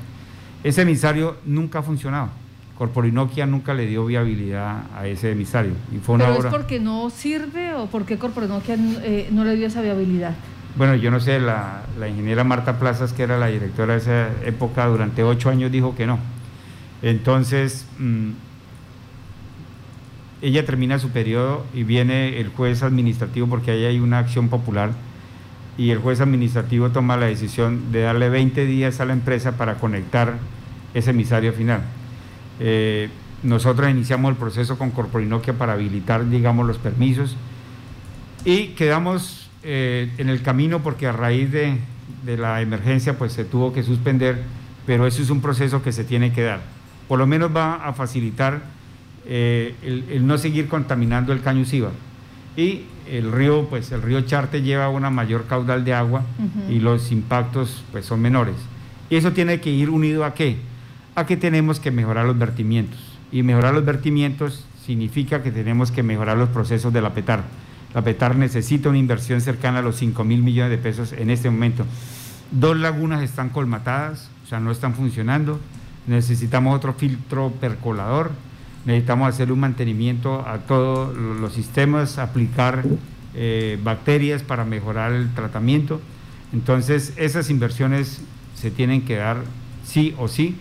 Speaker 2: Ese emisario nunca ha funcionado. Corporinoquia nunca le dio viabilidad a ese emisario.
Speaker 3: Y fue una ¿Pero es porque no sirve o porque Corporinoquia eh, no le dio esa viabilidad?
Speaker 2: Bueno, yo no sé, la, la, ingeniera Marta Plazas, que era la directora de esa época, durante ocho años dijo que no. Entonces, mm, ella termina su periodo y viene el juez administrativo porque ahí hay una acción popular y el juez administrativo toma la decisión de darle 20 días a la empresa para conectar ese emisario final. Eh, nosotros iniciamos el proceso con Corporinoquia para habilitar, digamos, los permisos y quedamos eh, en el camino porque a raíz de, la emergencia pues se tuvo que suspender, pero eso es un proceso que se tiene que dar. Por lo menos va a facilitar eh, el, no seguir contaminando el caño Ciba. Y el río, pues el río Charte lleva una mayor caudal de agua y los impactos pues son menores. Y eso tiene que ir unido a qué? A que tenemos que mejorar los vertimientos. Y mejorar los vertimientos significa que tenemos que mejorar los procesos de la PETAR. La PETAR necesita una inversión cercana a los 5 mil millones de pesos en este momento. Dos lagunas están colmatadas, o sea, no están funcionando. Necesitamos otro filtro percolador. Necesitamos hacer un mantenimiento a todos los sistemas, aplicar eh, bacterias para mejorar el tratamiento. Entonces, esas inversiones se tienen que dar sí o sí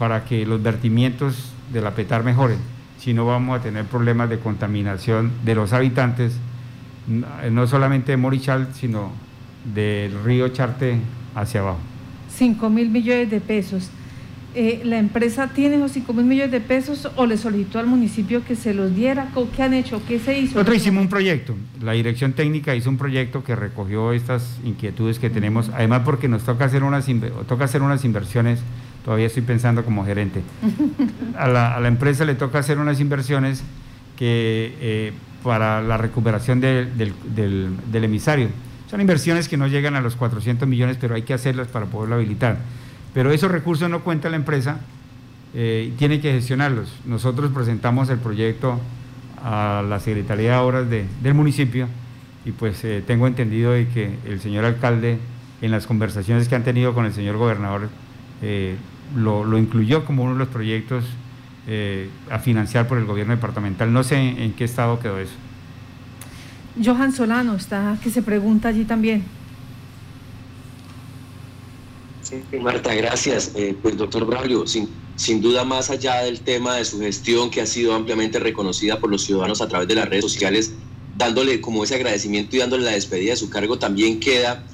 Speaker 2: para que los vertimientos de la PETAR mejoren. Si no, vamos a tener problemas de contaminación de los habitantes no solamente de Morichal, sino del río Charte hacia abajo.
Speaker 3: 5 mil millones de pesos. Eh, ¿La empresa tiene esos 5 mil millones de pesos o le solicitó al municipio que se los diera? ¿Qué han hecho? ¿Qué se hizo?
Speaker 2: Nosotros hicimos un proyecto. La dirección técnica hizo un proyecto que recogió estas inquietudes que tenemos, además porque nos toca hacer unas, toca hacer unas inversiones, todavía estoy pensando como gerente. A la, empresa le toca hacer unas inversiones que... Eh, para la recuperación del, emisario. Son inversiones que no llegan a los 400 millones, pero hay que hacerlas para poderlo habilitar. Pero esos recursos no cuenta la empresa, eh, tiene que gestionarlos. Nosotros presentamos el proyecto a la Secretaría de Obras del municipio y pues eh, tengo entendido de que el señor alcalde en las conversaciones que han tenido con el señor gobernador eh, lo, lo, incluyó como uno de los proyectos eh, a financiar por el gobierno departamental. No sé en, qué estado quedó eso.
Speaker 3: Johan Solano está, que se pregunta allí también.
Speaker 5: Sí, Marta, gracias. Eh, pues doctor Braulio, sin, sin duda más allá del tema de su gestión que ha sido ampliamente reconocida por los ciudadanos a través de las redes sociales, dándole como ese agradecimiento y dándole la despedida de su cargo, también queda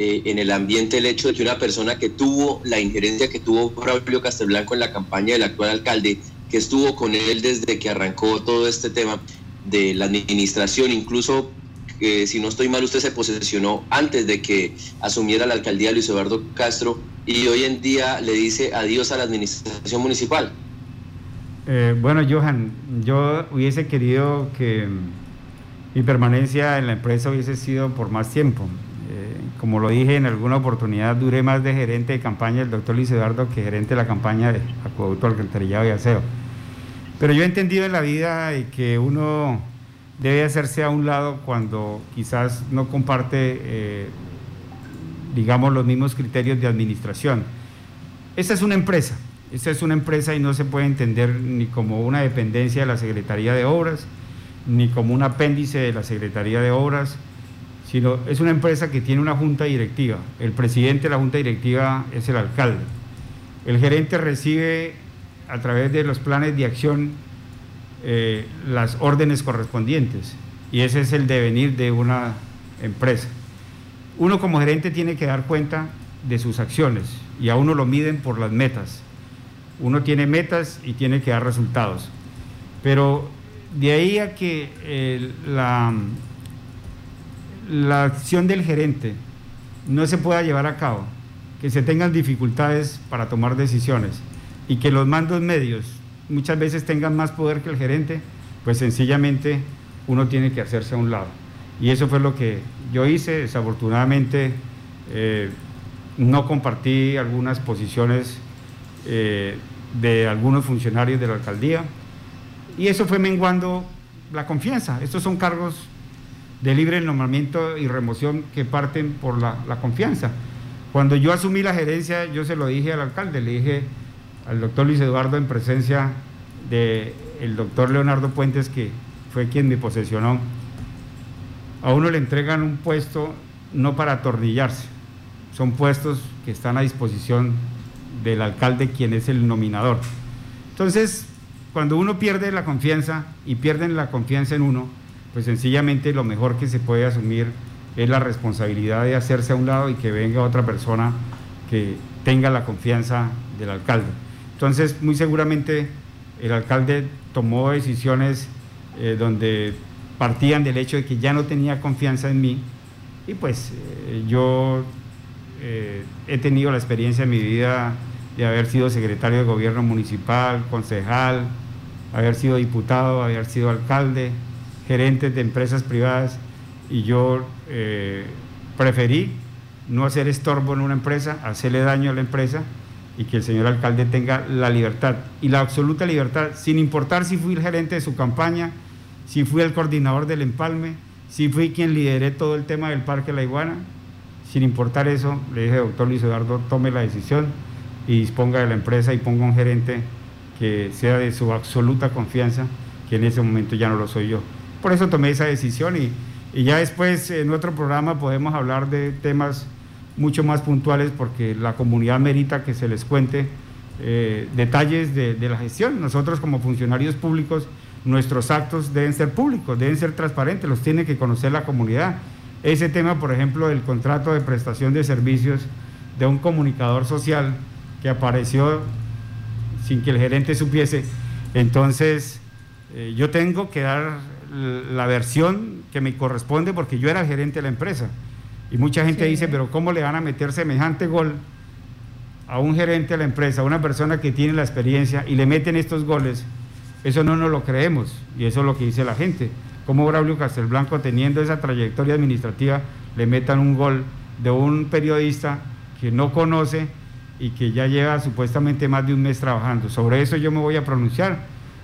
Speaker 5: eh, en el ambiente el hecho de que una persona que tuvo la injerencia que tuvo Braulio Castelblanco en la campaña del actual alcalde, que estuvo con él desde que arrancó todo este tema de la administración, incluso eh, si no estoy mal, usted se posesionó antes de que asumiera la alcaldía Luis Eduardo Castro y hoy en día le dice adiós a la administración municipal.
Speaker 2: Eh, bueno, Johan, yo hubiese querido que mi permanencia en la empresa hubiese sido por más tiempo como lo dije en alguna oportunidad, duré más de gerente de campaña del doctor Luis Eduardo que gerente de la campaña de acueducto, alcantarillado y aseo. Pero yo he entendido en la vida que uno debe hacerse a un lado cuando quizás no comparte, eh, digamos, los mismos criterios de administración. Esta es una empresa, esta es una empresa y no se puede entender ni como una dependencia de la Secretaría de Obras, ni como un apéndice de la Secretaría de Obras, sino es una empresa que tiene una junta directiva. El presidente de la junta directiva es el alcalde. El gerente recibe a través de los planes de acción eh, las órdenes correspondientes y ese es el devenir de una empresa. Uno como gerente tiene que dar cuenta de sus acciones y a uno lo miden por las metas. Uno tiene metas y tiene que dar resultados. Pero de ahí a que la la acción del gerente no se pueda llevar a cabo, que se tengan dificultades para tomar decisiones y que los mandos medios muchas veces tengan más poder que el gerente, pues sencillamente uno tiene que hacerse a un lado. Y eso fue lo que yo hice, desafortunadamente eh, no compartí algunas posiciones eh, de algunos funcionarios de la alcaldía y eso fue menguando la confianza. Estos son cargos de libre nombramiento y remoción que parten por la, confianza. Cuando yo asumí la gerencia, yo se lo dije al alcalde, le dije al doctor Luis Eduardo en presencia del doctor Leonardo Puentes, que fue quien me posesionó, a uno le entregan un puesto no para atornillarse, son puestos que están a disposición del alcalde, quien es el nominador. Entonces, cuando uno pierde la confianza y pierden la confianza en uno, pues sencillamente lo mejor que se puede asumir es la responsabilidad de hacerse a un lado y que venga otra persona que tenga la confianza del alcalde. Entonces, muy seguramente el alcalde tomó decisiones eh, donde partían del hecho de que ya no tenía confianza en mí y pues eh, yo eh, he tenido la experiencia en mi vida de haber sido secretario de gobierno municipal, concejal, haber sido diputado, haber sido alcalde, gerente de empresas privadas y yo preferí no hacer estorbo en una empresa, hacerle daño a la empresa y que el señor alcalde tenga la libertad y la absoluta libertad, sin importar si fui el gerente de su campaña, si fui el coordinador del empalme, si fui quien lideré todo el tema del Parque La Iguana, sin importar eso, le dije, doctor Luis Eduardo, tome la decisión y disponga de la empresa y ponga un gerente que sea de su absoluta confianza, que en ese momento ya no lo soy yo. Por eso tomé esa decisión y, ya después en otro programa podemos hablar de temas mucho más puntuales porque la comunidad merita que se les cuente eh, detalles de, la gestión. Nosotros como funcionarios públicos, nuestros actos deben ser públicos, deben ser transparentes, los tiene que conocer la comunidad. Ese tema, por ejemplo, del contrato de prestación de servicios de un comunicador social que apareció sin que el gerente supiese, entonces eh, yo tengo que dar la versión que me corresponde porque yo era el gerente de la empresa. Y mucha gente dice, pero ¿cómo le van a meter semejante gol a un gerente de la empresa, a una persona que tiene la experiencia y le meten estos goles? Eso no nos lo creemos y eso es lo que dice la gente. ¿Cómo Braulio Castelblanco, teniendo esa trayectoria administrativa, le metan un gol de un periodista que no conoce y que ya lleva supuestamente más de un mes trabajando? Sobre eso yo me voy a pronunciar.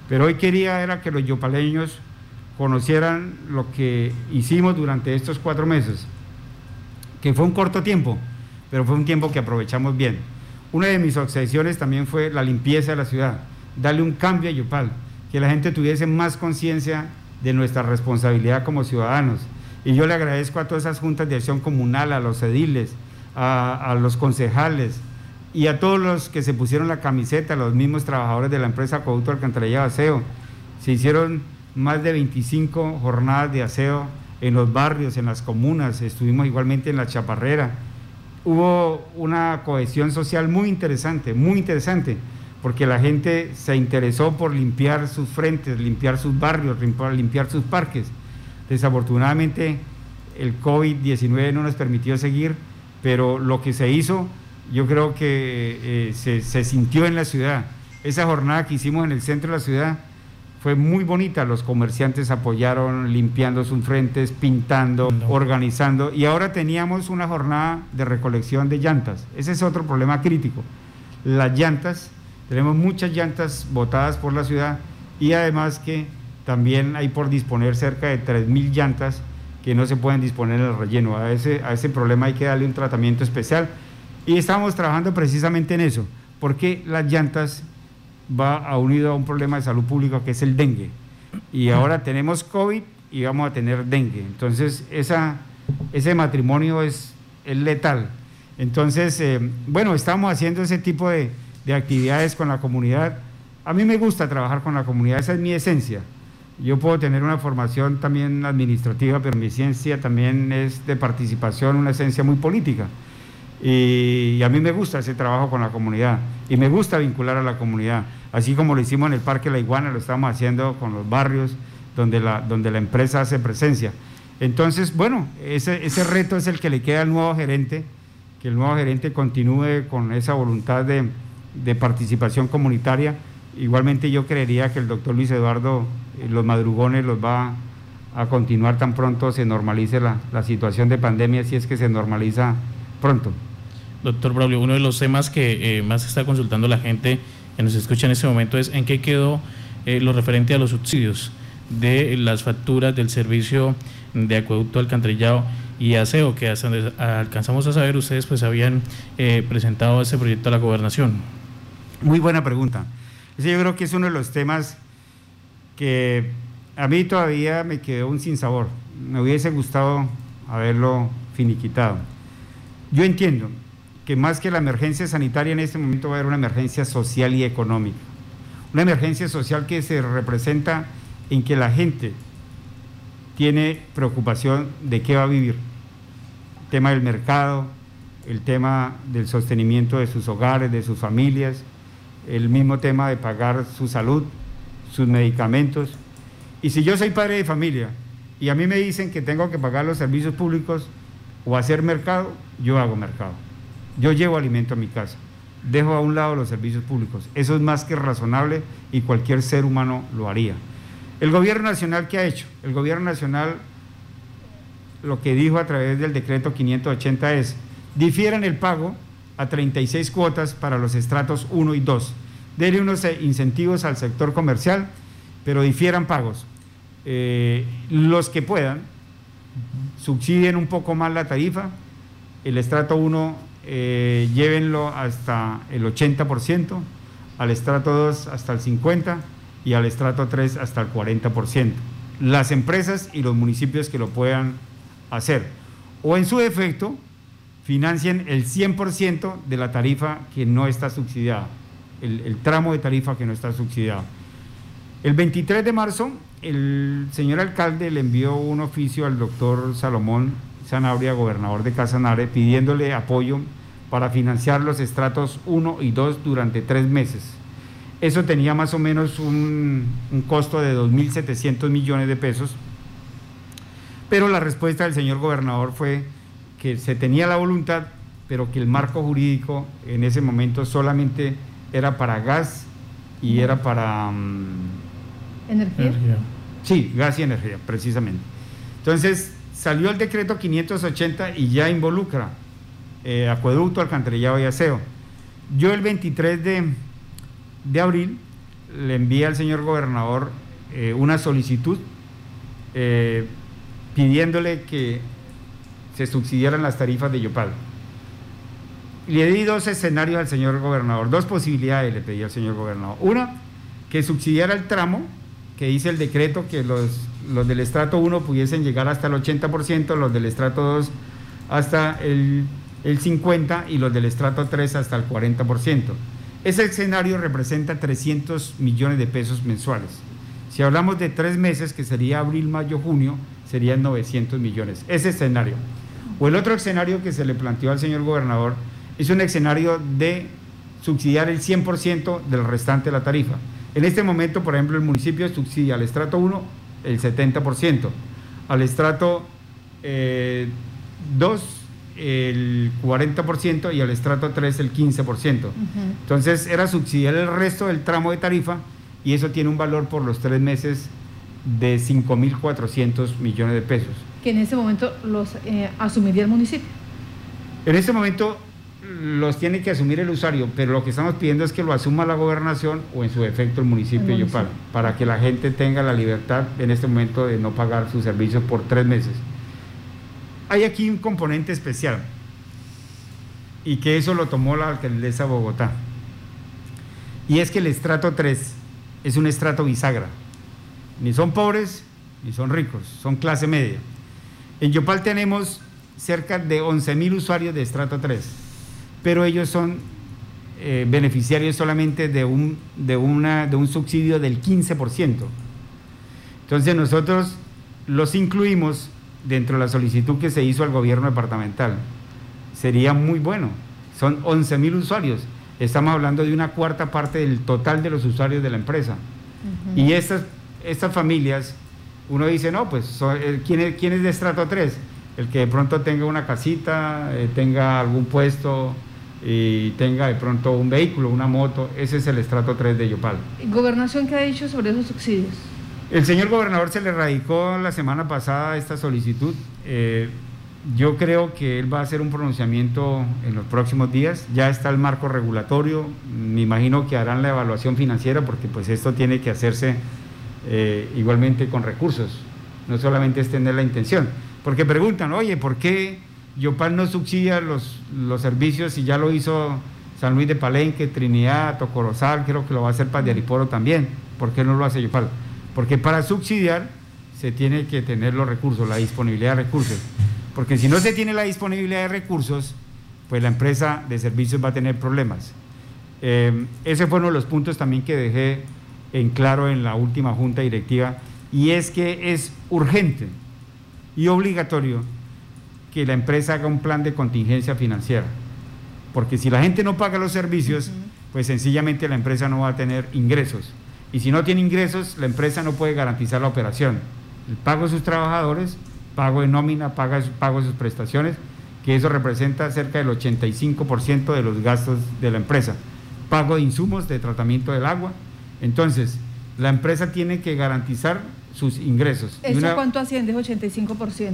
Speaker 2: Pero hoy quería era que los yopaleños conocieran lo que hicimos durante estos cuatro meses que fue un corto tiempo, pero fue un tiempo que aprovechamos bien. Una de mis obsesiones también fue la limpieza de la ciudad, darle un cambio a Yopal, que la gente tuviese más conciencia de nuestra responsabilidad como ciudadanos. Y yo le agradezco a todas esas juntas de acción comunal, a los ediles, a, los concejales y a todos los que se pusieron la camiseta, los mismos trabajadores de la empresa Acueducto Alcantarilla de Aseo. Se hicieron más de 25 jornadas de aseo en los barrios, en las comunas, estuvimos igualmente en la Chaparrera. Hubo una cohesión social muy interesante, muy interesante, porque la gente se interesó por limpiar sus frentes, limpiar sus barrios, limpiar sus parques. Desafortunadamente el COVID-19 no nos permitió seguir, pero lo que se hizo, yo creo que eh, se, se sintió en la ciudad. Esa jornada que hicimos en el centro de la ciudad, fue muy bonita, los comerciantes apoyaron limpiando sus frentes, pintando, organizando y ahora teníamos una jornada de recolección de llantas. Ese es otro problema crítico. Las llantas, tenemos muchas llantas botadas por la ciudad y además que también hay por disponer cerca de 3.000 llantas que no se pueden disponer en el relleno. A ese, a ese problema hay que darle un tratamiento especial y estamos trabajando precisamente en eso, porque las llantas va a unido a un problema de salud pública que es el dengue. Y ahora tenemos COVID y vamos a tener dengue. Entonces, esa, ese matrimonio es, letal. Entonces, eh, bueno, estamos haciendo ese tipo de, de actividades con la comunidad. A mí me gusta trabajar con la comunidad, esa es mi esencia. Yo puedo tener una formación también administrativa, pero mi esencia también es de participación, una esencia muy política. Y, a mí me gusta ese trabajo con la comunidad y me gusta vincular a la comunidad. Así como lo hicimos en el Parque La Iguana, lo estamos haciendo con los barrios donde la, donde la empresa hace presencia. Entonces, bueno, ese, ese reto es el que le queda al nuevo gerente, que el nuevo gerente continúe con esa voluntad de, de participación comunitaria. Igualmente yo creería que el doctor Luis Eduardo eh, los madrugones los va a continuar tan pronto se normalice la, la situación de pandemia, si es que se normaliza pronto.
Speaker 1: Doctor Braulio, uno de los temas que eh, más está consultando la gente que nos escucha en este momento es en qué quedó eh, lo referente a los subsidios de las facturas del servicio de acueducto, alcantarillado y aseo, que hasta alcanzamos a saber, ustedes pues habían eh, presentado ese proyecto a la gobernación.
Speaker 2: Muy buena pregunta. Ese yo creo que es uno de los temas que a mí todavía me quedó un sinsabor. Me hubiese gustado haberlo finiquitado. Yo entiendo que más que la emergencia sanitaria en este momento va a haber una emergencia social y económica. Una emergencia social que se representa en que la gente tiene preocupación de qué va a vivir. El tema del mercado, el tema del sostenimiento de sus hogares, de sus familias, el mismo tema de pagar su salud, sus medicamentos. Y si yo soy padre de familia y a mí me dicen que tengo que pagar los servicios públicos o hacer mercado, yo hago mercado. Yo llevo alimento a mi casa. Dejo a un lado los servicios públicos. Eso es más que razonable y cualquier ser humano lo haría. El gobierno nacional, ¿qué ha hecho? El gobierno nacional lo que dijo a través del decreto 580 es, difieran el pago a 36 cuotas para los estratos 1 y 2. Denle unos incentivos al sector comercial, pero difieran pagos. Eh, los que puedan, subsidien un poco más la tarifa, el estrato 1 eh, llévenlo hasta el 80%, al estrato 2 hasta el 50% y al estrato 3 hasta el 40%. Las empresas y los municipios que lo puedan hacer. O en su defecto, financien el 100% de la tarifa que no está subsidiada, el, el, tramo de tarifa que no está subsidiado. El 23 de marzo, el señor alcalde le envió un oficio al doctor Salomón Sanabria, gobernador de Casanare, pidiéndole apoyo para financiar los estratos 1 y 2 durante tres meses. Eso tenía más o menos un, un costo de 2.700 millones de pesos, pero la respuesta del señor gobernador fue que se tenía la voluntad, pero que el marco jurídico en ese momento solamente era para gas y era para... Um,
Speaker 3: ¿Energía?
Speaker 2: Sí, gas y energía, precisamente. Entonces salió el decreto 580 y ya involucra eh, acueducto, alcantarillado y aseo. Yo el 23 de, abril le envié al señor gobernador eh, una solicitud eh, pidiéndole que se subsidiaran las tarifas de Yopal. Le di dos escenarios al señor gobernador, dos posibilidades le pedí al señor gobernador. Una, que subsidiara el tramo, que dice el decreto que los, los del estrato 1 pudiesen llegar hasta el 80%, los del estrato 2 hasta el, el 50% y los del estrato 3 hasta el 40%. Ese escenario representa 300 millones de pesos mensuales. Si hablamos de tres meses, que sería abril, mayo, junio, serían 900 millones. Ese escenario. O el otro escenario que se le planteó al señor gobernador es un escenario de subsidiar el 100% del restante de la tarifa. En este momento, por ejemplo, el municipio subsidia al estrato 1 el 70%, al estrato 2 eh, el 40% y al estrato 3 el 15%. Uh -huh. Entonces era subsidiar el resto del tramo de tarifa y eso tiene un valor por los tres meses de 5.400 millones de pesos.
Speaker 3: Que en ese momento los eh, asumiría el municipio.
Speaker 2: En este momento los tiene que asumir el usuario, pero lo que estamos pidiendo es que lo asuma la gobernación o en su defecto el municipio, el municipio. Yopal, para que la gente tenga la libertad en este momento de no pagar sus servicios por tres meses. Hay aquí un componente especial y que eso lo tomó la alcaldesa de Bogotá. Y es que el estrato 3 es un estrato bisagra. Ni son pobres ni son ricos, son clase media. En Yopal tenemos cerca de 11 mil usuarios de estrato 3 pero ellos son eh, beneficiarios solamente de un, de, una, de un subsidio del 15%. Entonces nosotros los incluimos dentro de la solicitud que se hizo al gobierno departamental. Sería muy bueno. Son 11 mil usuarios. Estamos hablando de una cuarta parte del total de los usuarios de la empresa. Uh -huh. Y estas, estas familias, uno dice, no, pues, son, ¿quién, es, ¿quién es de estrato 3? El que de pronto tenga una casita, eh, tenga algún puesto y tenga de pronto un vehículo, una moto, ese es el estrato 3 de Yopal.
Speaker 3: ¿Gobernación qué ha dicho sobre esos subsidios?
Speaker 2: El señor gobernador se le radicó la semana pasada esta solicitud. Eh, yo creo que él va a hacer un pronunciamiento en los próximos días. Ya está el marco regulatorio. Me imagino que harán la evaluación financiera porque pues esto tiene que hacerse eh, igualmente con recursos. No solamente es tener la intención. Porque preguntan, oye, ¿por qué Yopal no subsidia los, los servicios y ya lo hizo San Luis de Palenque, Trinidad, Tocorozal, creo que lo va a hacer para Diariporo también. ¿Por qué no lo hace Yopal? Porque para subsidiar se tiene que tener los recursos, la disponibilidad de recursos. Porque si no se tiene la disponibilidad de recursos, pues la empresa de servicios va a tener problemas. Eh, ese fue uno de los puntos también que dejé en claro en la última junta directiva, y es que es urgente y obligatorio que la empresa haga un plan de contingencia financiera. Porque si la gente no paga los servicios, pues sencillamente la empresa no va a tener ingresos. Y si no tiene ingresos, la empresa no puede garantizar la operación. El pago de sus trabajadores, pago de nómina, pago de sus prestaciones, que eso representa cerca del 85% de los gastos de la empresa. Pago de insumos de tratamiento del agua. Entonces, la empresa tiene que garantizar sus ingresos.
Speaker 3: ¿Eso cuánto asciende, es 85%?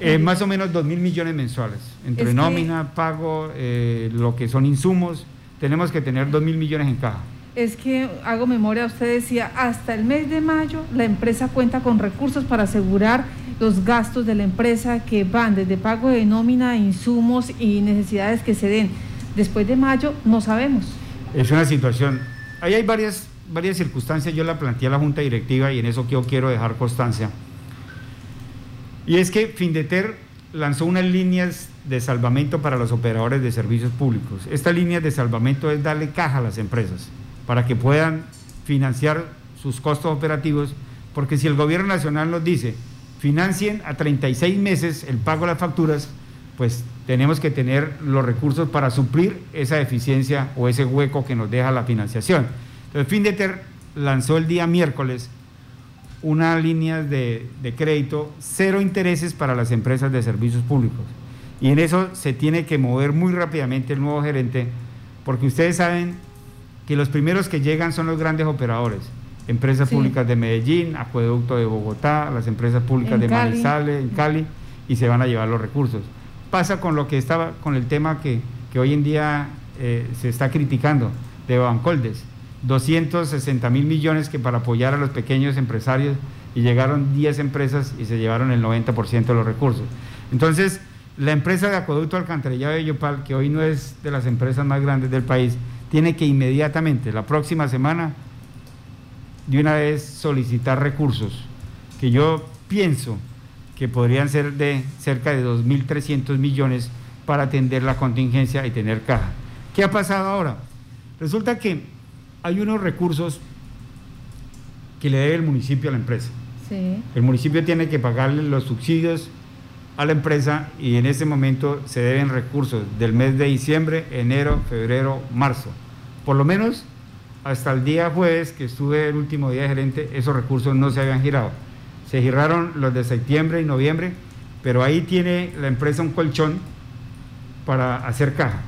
Speaker 2: Eh, más o menos 2 mil millones mensuales, entre nómina, pago, eh, lo que son insumos, tenemos que tener 2 mil millones en caja.
Speaker 3: Es que hago memoria, usted decía, hasta el mes de mayo la empresa cuenta con recursos para asegurar los gastos de la empresa que van desde pago de nómina, insumos y necesidades que se den. Después de mayo no sabemos.
Speaker 2: Es una situación, ahí hay varias, varias circunstancias, yo la planteé a la Junta Directiva y en eso yo quiero dejar constancia. Y es que Findeter lanzó unas líneas de salvamento para los operadores de servicios públicos. Estas líneas de salvamento es darle caja a las empresas para que puedan financiar sus costos operativos, porque si el gobierno nacional nos dice, financien a 36 meses el pago de las facturas, pues tenemos que tener los recursos para suplir esa deficiencia o ese hueco que nos deja la financiación. Entonces, Findeter lanzó el día miércoles una línea de, de, crédito, cero intereses para las empresas de servicios públicos. Y en eso se tiene que mover muy rápidamente el nuevo gerente, porque ustedes saben que los primeros que llegan son los grandes operadores, empresas públicas de Medellín, Acueducto de Bogotá, las empresas públicas de Manizales, en Cali, y se van a llevar los recursos. Pasa con lo que estaba, con el tema que, que hoy en día eh, se está criticando de Bancoldes 260 mil millones que para apoyar a los pequeños empresarios y llegaron 10 empresas y se llevaron el 90% de los recursos. Entonces, la empresa de Acueducto Alcantarillado de Yopal, que hoy no es de las empresas más grandes del país, tiene que inmediatamente, la próxima semana, de una vez solicitar recursos, que yo pienso que podrían ser de cerca de 2.300 millones para atender la contingencia y tener caja. ¿Qué ha pasado ahora? Resulta que hay unos recursos que le debe el municipio a la empresa. El municipio tiene que pagarle los subsidios a la empresa y en ese momento se deben recursos del mes de diciembre, enero, febrero, marzo. Por lo menos hasta el día jueves, que estuve el último día de gerente, esos recursos no se habían girado. Se giraron los de septiembre y noviembre, pero ahí tiene la empresa un colchón para hacer caja.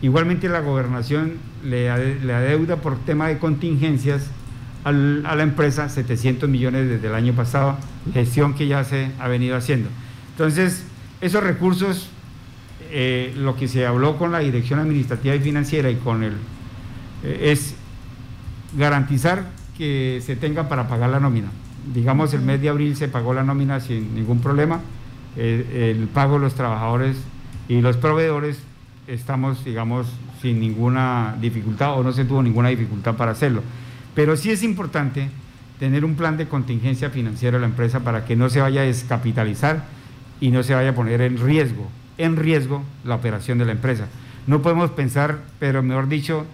Speaker 2: Igualmente la gobernación le, adeuda por tema de contingencias a la empresa 700 millones desde el año pasado, gestión que ya se ha venido haciendo. Entonces, esos recursos, eh, lo que se habló con la Dirección Administrativa y Financiera y con el, eh, es garantizar que se tenga para pagar la nómina. Digamos, el mes de abril se pagó la nómina sin ningún problema, eh, el pago de los trabajadores y los proveedores estamos, digamos, sin ninguna dificultad o no se tuvo ninguna dificultad para hacerlo. Pero sí es importante tener un plan de contingencia financiera de la empresa para que no se vaya a descapitalizar y no se vaya a poner en riesgo, en riesgo la operación de la empresa. No podemos pensar, pero mejor dicho,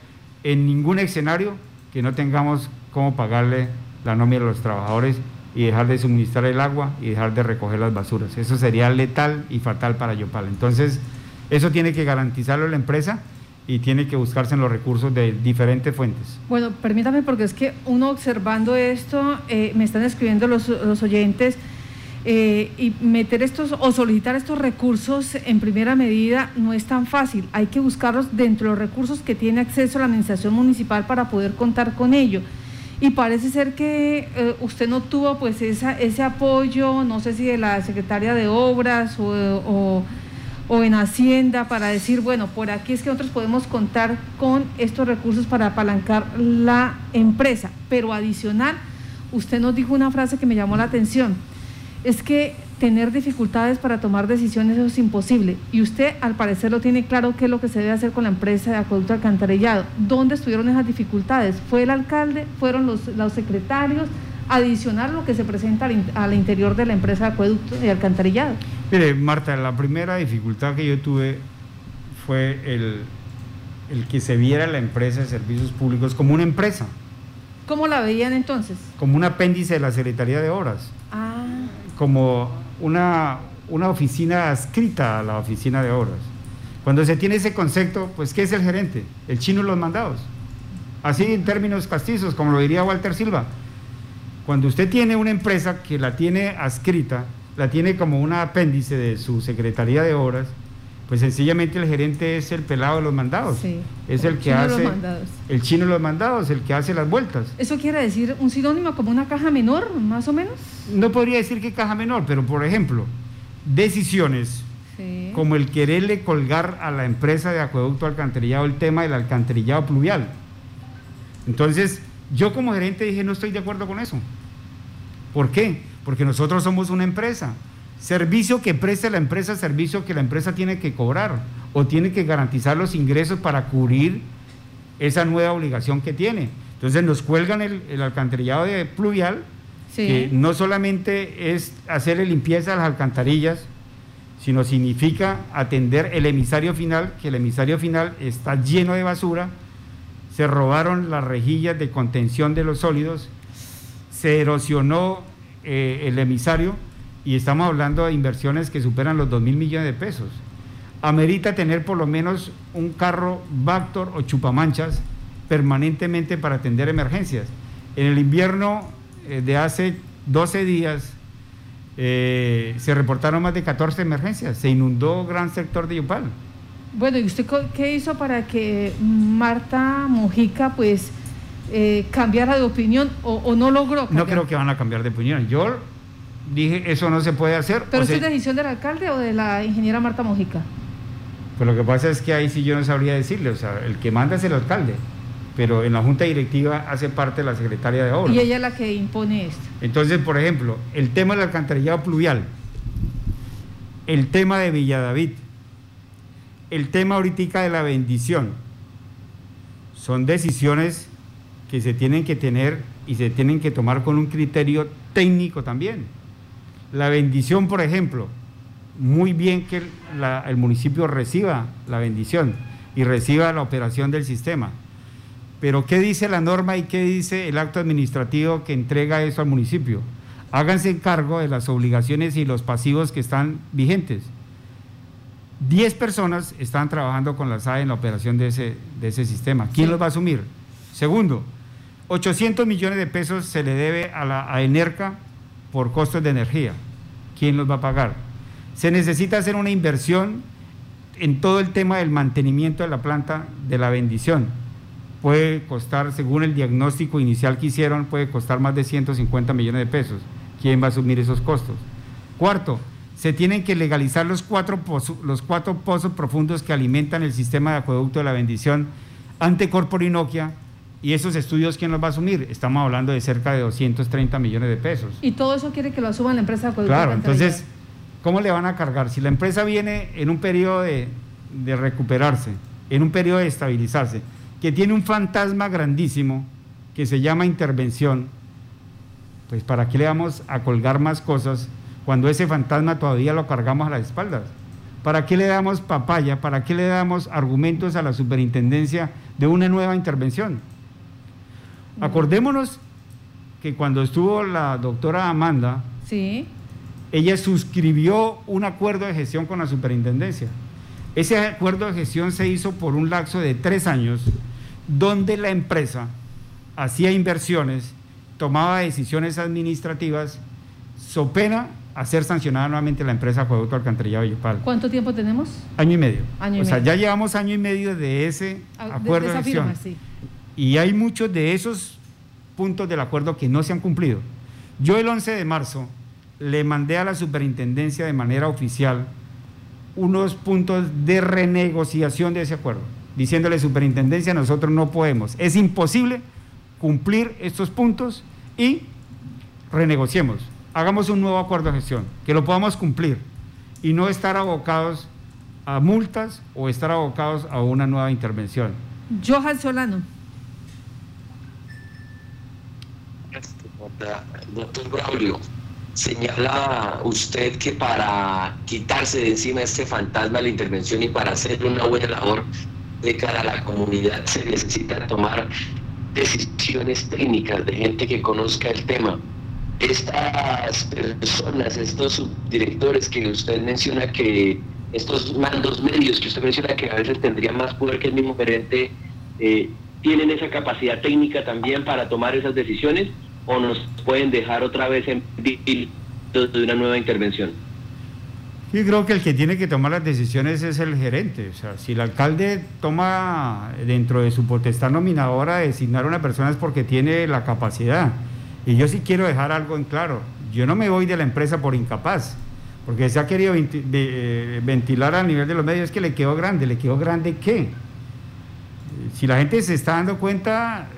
Speaker 2: en ningún escenario que no tengamos cómo pagarle la nómina a los trabajadores y dejar de suministrar el agua y dejar de recoger las basuras. Eso sería letal y fatal para Yopal. Entonces, eso tiene que garantizarlo la empresa y tiene que buscarse en los recursos de diferentes fuentes.
Speaker 3: Bueno, permítame porque es que uno observando esto, eh, me están escribiendo los, oyentes, eh, y meter estos o solicitar estos recursos en primera medida no es tan fácil. Hay que buscarlos dentro de los recursos que tiene acceso la administración municipal para poder contar con ello. Y parece ser que eh, usted no tuvo pues esa, ese apoyo, no sé si de la secretaria de Obras o en Hacienda para decir, bueno, por aquí es que nosotros podemos contar con estos recursos para apalancar la empresa. Pero adicional, usted nos dijo una frase que me llamó la atención, es que tener dificultades para tomar decisiones es imposible. Y usted al parecer lo tiene claro qué es lo que se debe hacer con la empresa de acueducto alcantarillado. ¿Dónde estuvieron esas dificultades? ¿Fue el alcalde? ¿Fueron los, los secretarios? Adicional lo que se presenta al, interior de la empresa de acueducto y alcantarillado.
Speaker 2: Mire, Marta, la primera dificultad que yo tuve fue el, el que se viera la empresa de servicios públicos como una empresa.
Speaker 3: ¿Cómo la veían entonces?
Speaker 2: Como un apéndice de la Secretaría de Obras. Ah. Como una, una oficina adscrita a la oficina de obras. Cuando se tiene ese concepto, pues ¿qué es el gerente? El chino de los mandados. Así en términos castizos, como lo diría Walter Silva. Cuando usted tiene una empresa que la tiene adscrita, la tiene como un apéndice de su Secretaría de Obras, pues sencillamente el gerente es el pelado de los mandados. es el, que hace el chino de los mandados, el que hace las vueltas.
Speaker 3: ¿Eso quiere decir un sinónimo como una caja menor, más o menos?
Speaker 2: No podría decir que caja menor, pero por ejemplo, decisiones como el quererle colgar a la empresa de acueducto alcantarillado el tema del alcantarillado pluvial. Entonces, yo como gerente dije, no estoy de acuerdo con eso. ¿Por qué? Porque nosotros somos una empresa. Servicio que preste la empresa, servicio que la empresa tiene que cobrar o tiene que garantizar los ingresos para cubrir esa nueva obligación que tiene. Entonces nos cuelgan el, alcantarillado de pluvial, que no solamente es hacerle limpieza a las alcantarillas, sino significa atender el emisario final, que el emisario final está lleno de basura, se robaron las rejillas de contención de los sólidos, se erosionó eh, el emisario y estamos hablando de inversiones que superan los 2 mil millones de pesos. Amerita tener por lo menos un carro Bactor o chupamanchas permanentemente para atender emergencias. En el invierno eh, de hace 12 días eh, se reportaron más de 14 emergencias, se inundó gran sector de Yopal.
Speaker 3: Bueno, ¿y usted qué hizo para que Marta Mojica pues eh, cambiara de opinión o, no logró
Speaker 2: No creo que van a cambiar de opinión. Yo dije, eso no se puede hacer.
Speaker 3: ¿Pero es decisión del alcalde o de la ingeniera Marta Mojica?
Speaker 2: Pues lo que pasa es que ahí sí yo no sabría decirle, o sea, el que manda es el alcalde pero en la junta directiva hace parte la secretaria de obras.
Speaker 3: Y ella es la que impone esto.
Speaker 2: Entonces, por ejemplo, el tema del alcantarillado pluvial, el tema de Villa David, el tema ahorita de la bendición, son decisiones que se tienen que tener y se tienen que tomar con un criterio técnico también. La bendición, por ejemplo, muy bien que el municipio reciba la bendición y reciba la operación del sistema pero ¿qué dice la norma y qué dice el acto administrativo que entrega eso al municipio? Háganse cargo de las obligaciones y los pasivos que están vigentes. Diez personas están trabajando con la SAE en la operación de ese, de ese sistema. ¿Quién los va a asumir? Segundo, 800 millones de pesos se le debe a, la, a Enerca por costos de energía. ¿Quién los va a pagar? Se necesita hacer una inversión en todo el tema del mantenimiento de la planta de la bendición puede costar, según el diagnóstico inicial que hicieron, puede costar más de 150 millones de pesos. ¿Quién va a asumir esos costos? Cuarto, se tienen que legalizar los cuatro, los cuatro pozos profundos que alimentan el sistema de acueducto de la bendición ante Corporinoquia. ¿Y esos estudios quién los va a asumir? Estamos hablando de cerca de 230 millones de pesos.
Speaker 3: ¿Y todo eso quiere que lo asuman la empresa?
Speaker 2: Claro, entonces, ¿cómo le van a cargar? Si la empresa viene en un periodo de, de recuperarse, en un periodo de estabilizarse, que tiene un fantasma grandísimo que se llama intervención, pues ¿para qué le vamos a colgar más cosas cuando ese fantasma todavía lo cargamos a las espaldas? ¿Para qué le damos papaya? ¿Para qué le damos argumentos a la superintendencia de una nueva intervención? Acordémonos que cuando estuvo la doctora Amanda,
Speaker 3: sí.
Speaker 2: ella suscribió un acuerdo de gestión con la superintendencia. Ese acuerdo de gestión se hizo por un lapso de tres años donde la empresa hacía inversiones, tomaba decisiones administrativas, so pena a ser sancionada nuevamente la empresa Acueducto Alcantarillado Yopal.
Speaker 3: ¿Cuánto tiempo tenemos?
Speaker 2: Año y medio. o sea, ya llevamos año y medio de ese ah, acuerdo de, gestión. Y hay muchos de esos puntos del acuerdo que no se han cumplido. Yo el 11 de marzo le mandé a la superintendencia de manera oficial unos puntos de renegociación de ese acuerdo diciéndole superintendencia, nosotros no podemos. Es imposible cumplir estos puntos y renegociemos. Hagamos un nuevo acuerdo de gestión, que lo podamos cumplir y no estar abocados a multas o estar abocados a una nueva intervención.
Speaker 3: Johan Solano.
Speaker 5: Doctor Braulio, señala usted que para quitarse de encima este fantasma de la intervención y para hacer una buena labor de cara a la comunidad se necesita tomar decisiones técnicas de gente que conozca el tema. Estas personas, estos subdirectores que usted menciona que, estos mandos medios que usted menciona que a veces tendrían más poder que el mismo gerente, eh, tienen esa capacidad técnica también para tomar esas decisiones o nos pueden dejar otra vez en de una nueva intervención.
Speaker 2: Yo creo que el que tiene que tomar las decisiones es el gerente. O sea, si el alcalde toma dentro de su potestad nominadora designar a una persona es porque tiene la capacidad. Y yo sí quiero dejar algo en claro. Yo no me voy de la empresa por incapaz, porque se ha querido eh, ventilar a nivel de los medios, que le quedó grande. ¿Le quedó grande qué? Si la gente se está dando cuenta,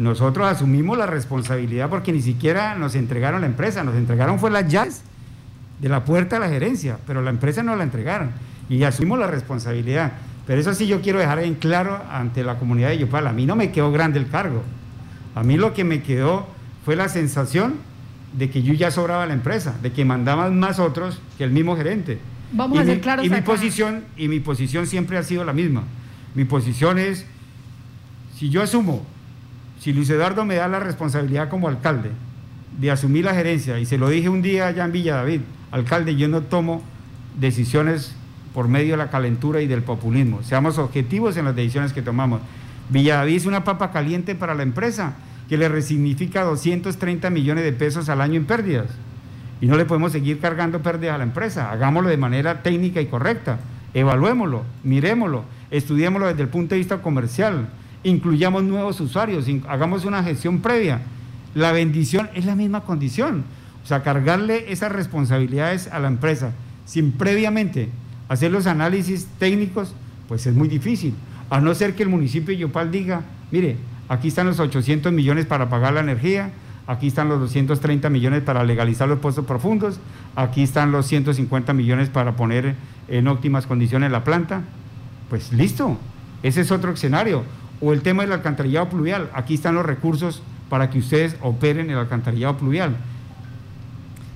Speaker 2: nosotros asumimos la responsabilidad porque ni siquiera nos entregaron la empresa, nos entregaron fue las llaves de la puerta a la gerencia, pero la empresa no la entregaron y asumimos la responsabilidad. Pero eso sí yo quiero dejar en claro ante la comunidad de Yopal, a mí no me quedó grande el cargo, a mí lo que me quedó fue la sensación de que yo ya sobraba la empresa, de que mandaban más otros que el mismo gerente.
Speaker 3: Vamos a ser claros.
Speaker 2: Y mi posición y mi posición siempre ha sido la misma. Mi posición es si yo asumo, si Luis Eduardo me da la responsabilidad como alcalde de asumir la gerencia y se lo dije un día allá en Villa David, alcalde, yo no tomo decisiones por medio de la calentura y del populismo. Seamos objetivos en las decisiones que tomamos. Villadaví es una papa caliente para la empresa que le resignifica 230 millones de pesos al año en pérdidas. Y no le podemos seguir cargando pérdidas a la empresa. Hagámoslo de manera técnica y correcta. Evaluémoslo, miremoslo, estudiémoslo desde el punto de vista comercial, incluyamos nuevos usuarios, hagamos una gestión previa. La bendición es la misma condición. O sea, cargarle esas responsabilidades a la empresa sin previamente hacer los análisis técnicos, pues es muy difícil. A no ser que el municipio de Yopal diga, mire, aquí están los 800 millones para pagar la energía, aquí están los 230 millones para legalizar los pozos profundos, aquí están los 150 millones para poner en óptimas condiciones la planta. Pues listo, ese es otro escenario. O el tema del alcantarillado pluvial, aquí están los recursos para que ustedes operen el alcantarillado pluvial.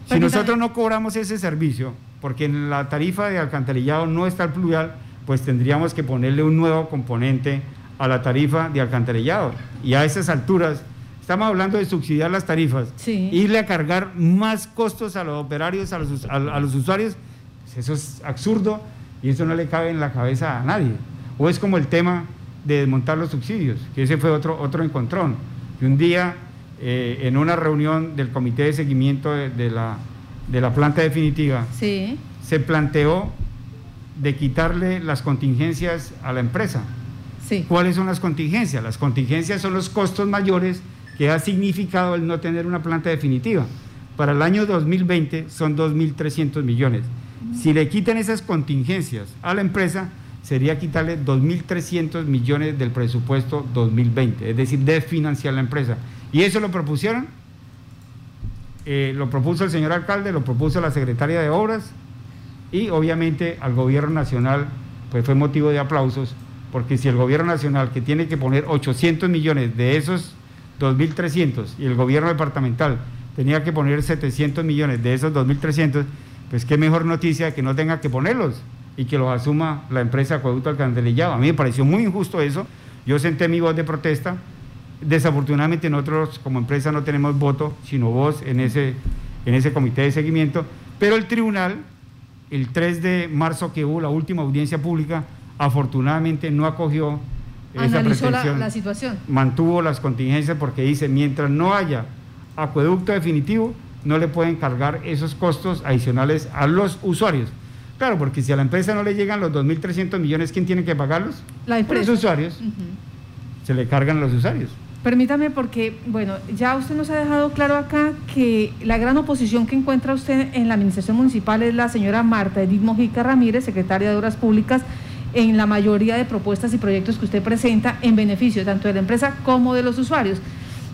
Speaker 2: Si nosotros no cobramos ese servicio, porque en la tarifa de alcantarillado no está el pluvial, pues tendríamos que ponerle un nuevo componente a la tarifa de alcantarillado. Y a esas alturas, estamos hablando de subsidiar las tarifas, irle a cargar más costos a los operarios, a los, a, los usuarios, pues eso es absurdo y eso no le cabe en la cabeza a nadie. O es como el tema de desmontar los subsidios, que ese fue otro, otro encontrón. Y un día eh, en una reunión del comité de seguimiento de, la, de la, planta definitiva, se planteó de quitarle las contingencias a la empresa. ¿Cuáles son las contingencias? Las contingencias son los costos mayores que ha significado el no tener una planta definitiva. Para el año 2020 son 2.300 millones. Si le quitan esas contingencias a la empresa, sería quitarle 2.300 millones del presupuesto 2020, es decir, desfinanciar la empresa. Y eso lo propusieron, eh, lo propuso el señor alcalde, lo propuso la secretaria de Obras y obviamente al gobierno nacional pues fue motivo de aplausos, porque si el gobierno nacional que tiene que poner 800 millones de esos 2.300 y el gobierno departamental tenía que poner 700 millones de esos 2.300, pues qué mejor noticia que no tenga que ponerlos y que los asuma la empresa Acueducto Alcantarillado. A mí me pareció muy injusto eso. Yo senté mi voz de protesta, Desafortunadamente nosotros como empresa no tenemos voto, sino voz en ese, en ese comité de seguimiento, pero el tribunal, el 3 de marzo que hubo la última audiencia pública, afortunadamente no acogió esa pretensión.
Speaker 3: La, situación.
Speaker 2: Mantuvo las contingencias porque dice, mientras no haya acueducto definitivo, no le pueden cargar esos costos adicionales a los usuarios. Claro, porque si a la empresa no le llegan los 2.300 millones, ¿quién tiene que pagarlos?
Speaker 3: La empresa.
Speaker 2: Los usuarios. Se le cargan a los usuarios.
Speaker 3: Permítame porque, bueno, ya usted nos ha dejado claro acá que la gran oposición que encuentra usted en la administración municipal es la señora Marta Edith Mojica Ramírez, secretaria de Obras Públicas, en la mayoría de propuestas y proyectos que usted presenta en beneficio tanto de la empresa como de los usuarios.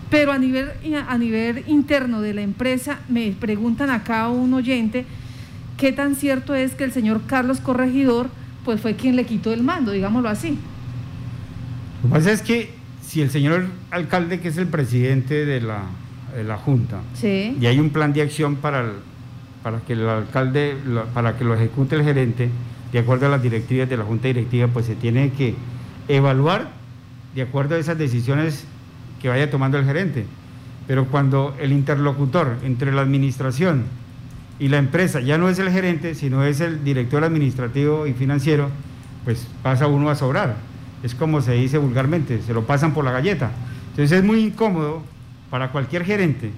Speaker 3: Pero a nivel, a nivel interno de la empresa, me preguntan acá un oyente, ¿qué tan cierto es que el señor Carlos Corregidor pues fue quien le quitó el mando, digámoslo así?
Speaker 2: Lo que pasa es que si el señor alcalde, que es el presidente de la, Junta, y hay un plan de acción para, para que el alcalde, para que lo ejecute el gerente, de acuerdo a las directivas de la Junta Directiva, pues se tiene que evaluar de acuerdo a esas decisiones que vaya tomando el gerente. Pero cuando el interlocutor entre la administración y la empresa ya no es el gerente, sino es el director administrativo y financiero, pues pasa uno a sobrar. es como se dice vulgarmente, se lo pasan por la galleta. Entonces es muy incómodo para cualquier gerente,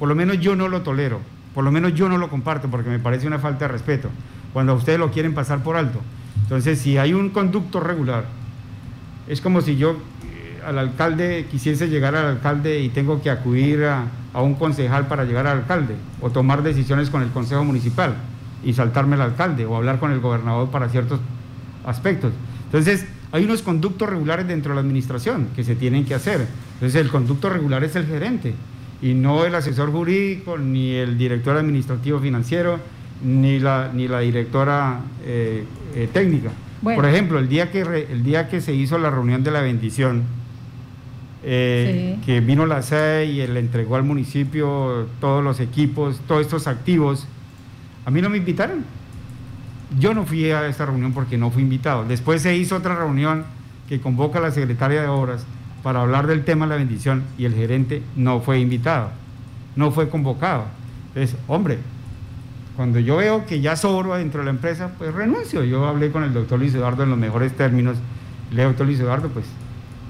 Speaker 2: por lo menos yo no lo tolero, por lo menos yo no lo comparto porque me parece una falta de respeto, cuando a ustedes lo quieren pasar por alto. Entonces, si hay un conducto regular, es como si yo al alcalde quisiese llegar al alcalde y tengo que acudir a, a un concejal para llegar al alcalde o tomar decisiones con el consejo municipal y saltarme al alcalde o hablar con el gobernador para ciertos aspectos. Entonces, hay unos conductos regulares dentro de la administración que se tienen que hacer. Entonces, el conducto regular es el gerente y no el asesor jurídico, ni el director administrativo financiero, ni la, ni la directora eh, eh, técnica. Por ejemplo, el día, que el día que se hizo la reunión de la bendición, eh, que vino la SEI y le entregó al municipio todos los equipos, todos estos activos, a mí no me invitaron. Yo no fui a esta reunión porque no fui invitado. Después se hizo otra reunión que convoca a la secretaria de Obras para hablar del tema de la bendición y el gerente no fue invitado, no fue convocado. Entonces, hombre, cuando yo veo que ya sobro dentro de la empresa, pues renuncio. Yo hablé con el doctor Luis Eduardo en los mejores términos. Le doctor Luis Eduardo, pues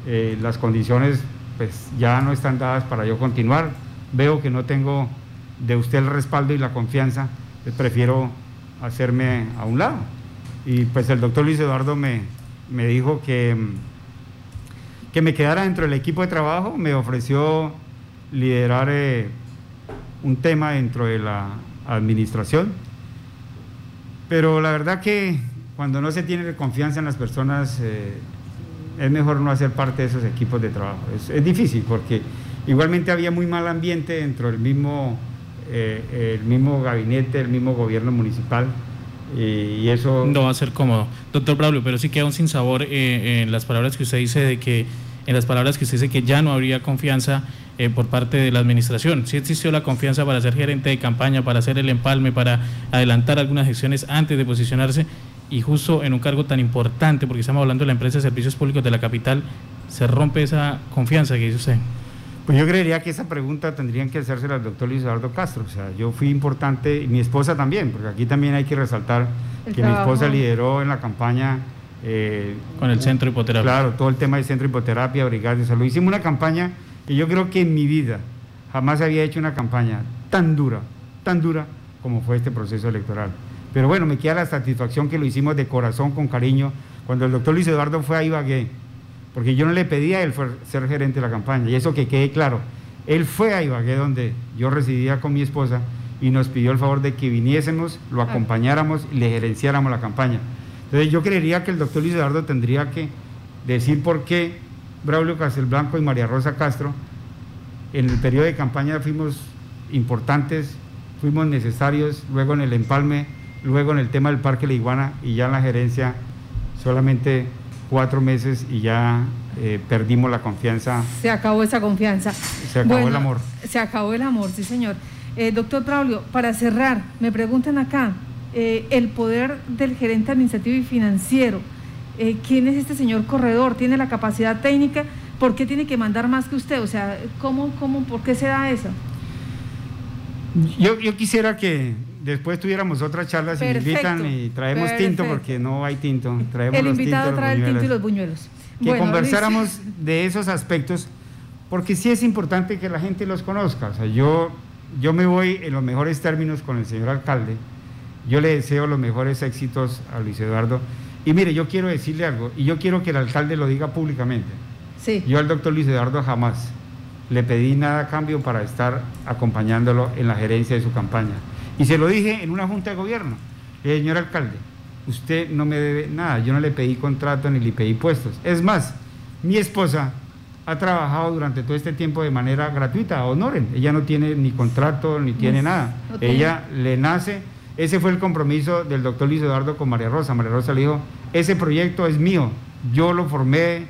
Speaker 2: eh, las condiciones pues ya no están dadas para yo continuar. Veo que no tengo de usted el respaldo y la confianza, pues prefiero hacerme a un lado. Y pues el doctor Luis Eduardo me, me dijo que, que me quedara dentro del equipo de trabajo, me ofreció liderar eh, un tema dentro de la administración, pero la verdad que cuando no se tiene confianza en las personas, eh, es mejor no hacer parte de esos equipos de trabajo. Es, es difícil porque igualmente había muy mal ambiente dentro del mismo eh, el mismo gabinete, el mismo gobierno municipal. y eso...
Speaker 1: No va a ser cómodo. Doctor Braulio, pero sí queda un sinsabor eh, en las palabras que usted dice de que, en las palabras que usted dice que ya no habría confianza eh, por parte de la administración. Sí existió la confianza para ser gerente de campaña, para hacer el empalme, para adelantar algunas gestiones antes de posicionarse y justo en un cargo tan importante, porque estamos hablando de la empresa de servicios públicos de la capital, se rompe esa confianza que dice usted.
Speaker 2: Pues yo creería que esa pregunta tendrían que hacérsela al doctor Luis Eduardo Castro. O sea, yo fui importante, y mi esposa también, porque aquí también hay que resaltar que mi esposa lideró en la campaña.
Speaker 1: Eh, Con el centro hipoterapia.
Speaker 2: Claro, todo el tema del centro hipoterapia, brigadas de salud. Hicimos una campaña que yo creo que en mi vida jamás había hecho una campaña tan dura, tan dura como fue este proceso electoral. Pero bueno, me queda la satisfacción que lo hicimos de corazón, con cariño. Cuando el doctor Luis Eduardo fue a Ibagué, porque yo no le pedía a él ser gerente de la campaña, y eso que quede claro. Él fue a Ibagué, donde yo residía con mi esposa, y nos pidió el favor de que viniésemos, lo ah. acompañáramos y le gerenciáramos la campaña. Entonces yo creería que el doctor Luis Eduardo tendría que decir por qué Braulio Castelblanco y María Rosa Castro en el periodo de campaña fuimos importantes, fuimos necesarios, luego en el empalme, luego en el tema del Parque La Iguana y ya en la gerencia solamente cuatro meses y ya eh, perdimos la confianza.
Speaker 3: Se acabó esa confianza.
Speaker 2: Se acabó el amor.
Speaker 3: Se acabó el amor, sí señor. Eh, doctor Braulio, para cerrar, me preguntan acá, eh, el poder del gerente administrativo y financiero, ¿quién es este señor corredor? ¿Tiene la capacidad técnica? ¿Por qué tiene que mandar más que usted? O sea, ¿cómo, cómo, por qué se da eso?
Speaker 2: Yo, yo quisiera que después tuviéramos otra charla si me invitan y traemos tinto porque no hay tinto. Traemos
Speaker 3: el invitado trae el tinto y los buñuelos.
Speaker 2: Que conversáramos de esos aspectos porque sí es importante que la gente los conozca. O sea, yo, yo me voy en los mejores términos con el señor alcalde. Yo le deseo los mejores éxitos a Luis Eduardo. Y mire, yo quiero decirle algo, y yo quiero que el alcalde lo diga públicamente.
Speaker 3: Sí.
Speaker 2: Yo al doctor Luis Eduardo jamás le pedí nada a cambio para estar acompañándolo en la gerencia de su campaña. Y se lo dije en una junta de gobierno. señor alcalde, usted no me debe nada, yo no le pedí contrato ni le pedí puestos. Es más, mi esposa ha trabajado durante todo este tiempo de manera gratuita, honoren. Ella no tiene ni contrato ni tiene nada. Ella le nace. Ese fue el compromiso del doctor Luis Eduardo con María Rosa. María Rosa le dijo, ese proyecto es mío, yo lo formé,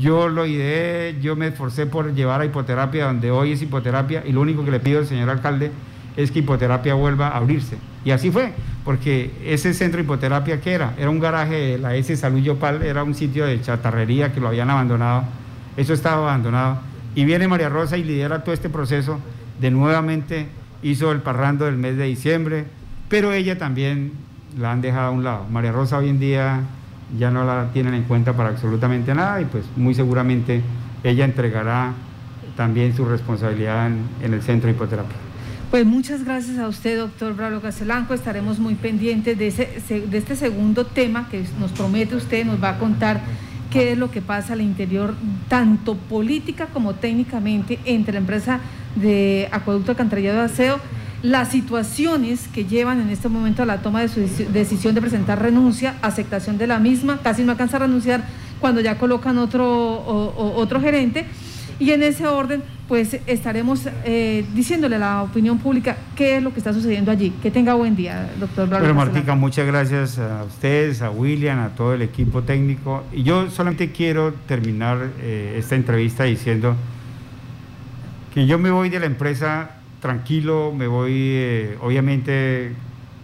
Speaker 2: yo lo ideé, yo me esforcé por llevar a hipoterapia donde hoy es hipoterapia y lo único que le pido al señor alcalde es que hipoterapia vuelva a abrirse. Y así fue, porque ese centro de hipoterapia, ¿qué era? Era un garaje de la S Salud Yopal, era un sitio de chatarrería que lo habían abandonado. Eso estaba abandonado. Y viene María Rosa y lidera todo este proceso de nuevamente hizo el parrando del mes de diciembre, pero ella también la han dejado a un lado. María Rosa hoy en día ya no la tienen en cuenta para absolutamente nada y pues muy seguramente ella entregará también su responsabilidad en, el centro de hipoterapia.
Speaker 3: Pues muchas gracias a usted, doctor Braulio Castelanco. Estaremos muy pendientes de, ese, de este segundo tema que nos promete usted, nos va a contar qué es lo que pasa al interior, tanto política como técnicamente, entre la empresa de Acueducto Alcantarillado de Aseo, las situaciones que llevan en este momento a la toma de su decisión de presentar renuncia, aceptación de la misma, casi no alcanza a renunciar cuando ya colocan otro, otro gerente. Y en ese orden, pues estaremos eh, diciéndole a la opinión pública qué es lo que está sucediendo allí. Que tenga buen día, doctor
Speaker 2: Bueno, Martica, muchas gracias a ustedes, a William, a todo el equipo técnico. Y yo solamente quiero terminar eh, esta entrevista diciendo que yo me voy de la empresa tranquilo, me voy eh, obviamente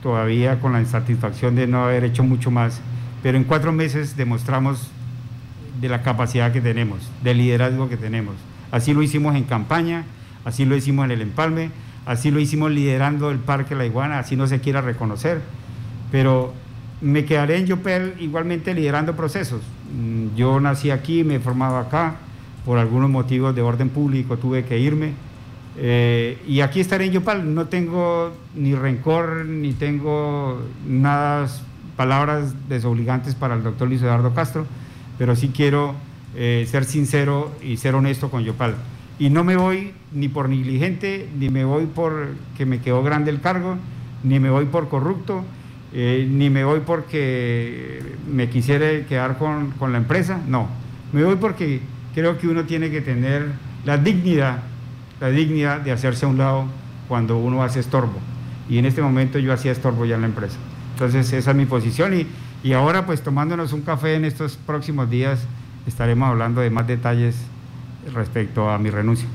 Speaker 2: todavía con la insatisfacción de no haber hecho mucho más, pero en cuatro meses demostramos de la capacidad que tenemos, del liderazgo que tenemos. Así lo hicimos en campaña, así lo hicimos en el empalme, así lo hicimos liderando el Parque La Iguana, así no se quiera reconocer, pero me quedaré en Yopel igualmente liderando procesos. Mm, yo nací aquí, me he formado acá, por algunos motivos de orden público tuve que irme. Eh, y aquí estaré en Yopal, no tengo ni rencor, ni tengo nada, palabras desobligantes para el doctor Luis Eduardo Castro pero sí quiero eh, ser sincero y ser honesto con Yopal. Y no me voy ni por negligente, ni me voy por que me quedó grande el cargo, ni me voy por corrupto, eh, ni me voy porque me quisiera quedar con, con la empresa, no. Me voy porque creo que uno tiene que tener la dignidad, la dignidad de hacerse a un lado cuando uno hace estorbo. Y en este momento yo hacía estorbo ya en la empresa. Entonces esa es mi posición y y ahora pues tomándonos un café en estos próximos días estaremos hablando de más detalles respecto a mi renuncia.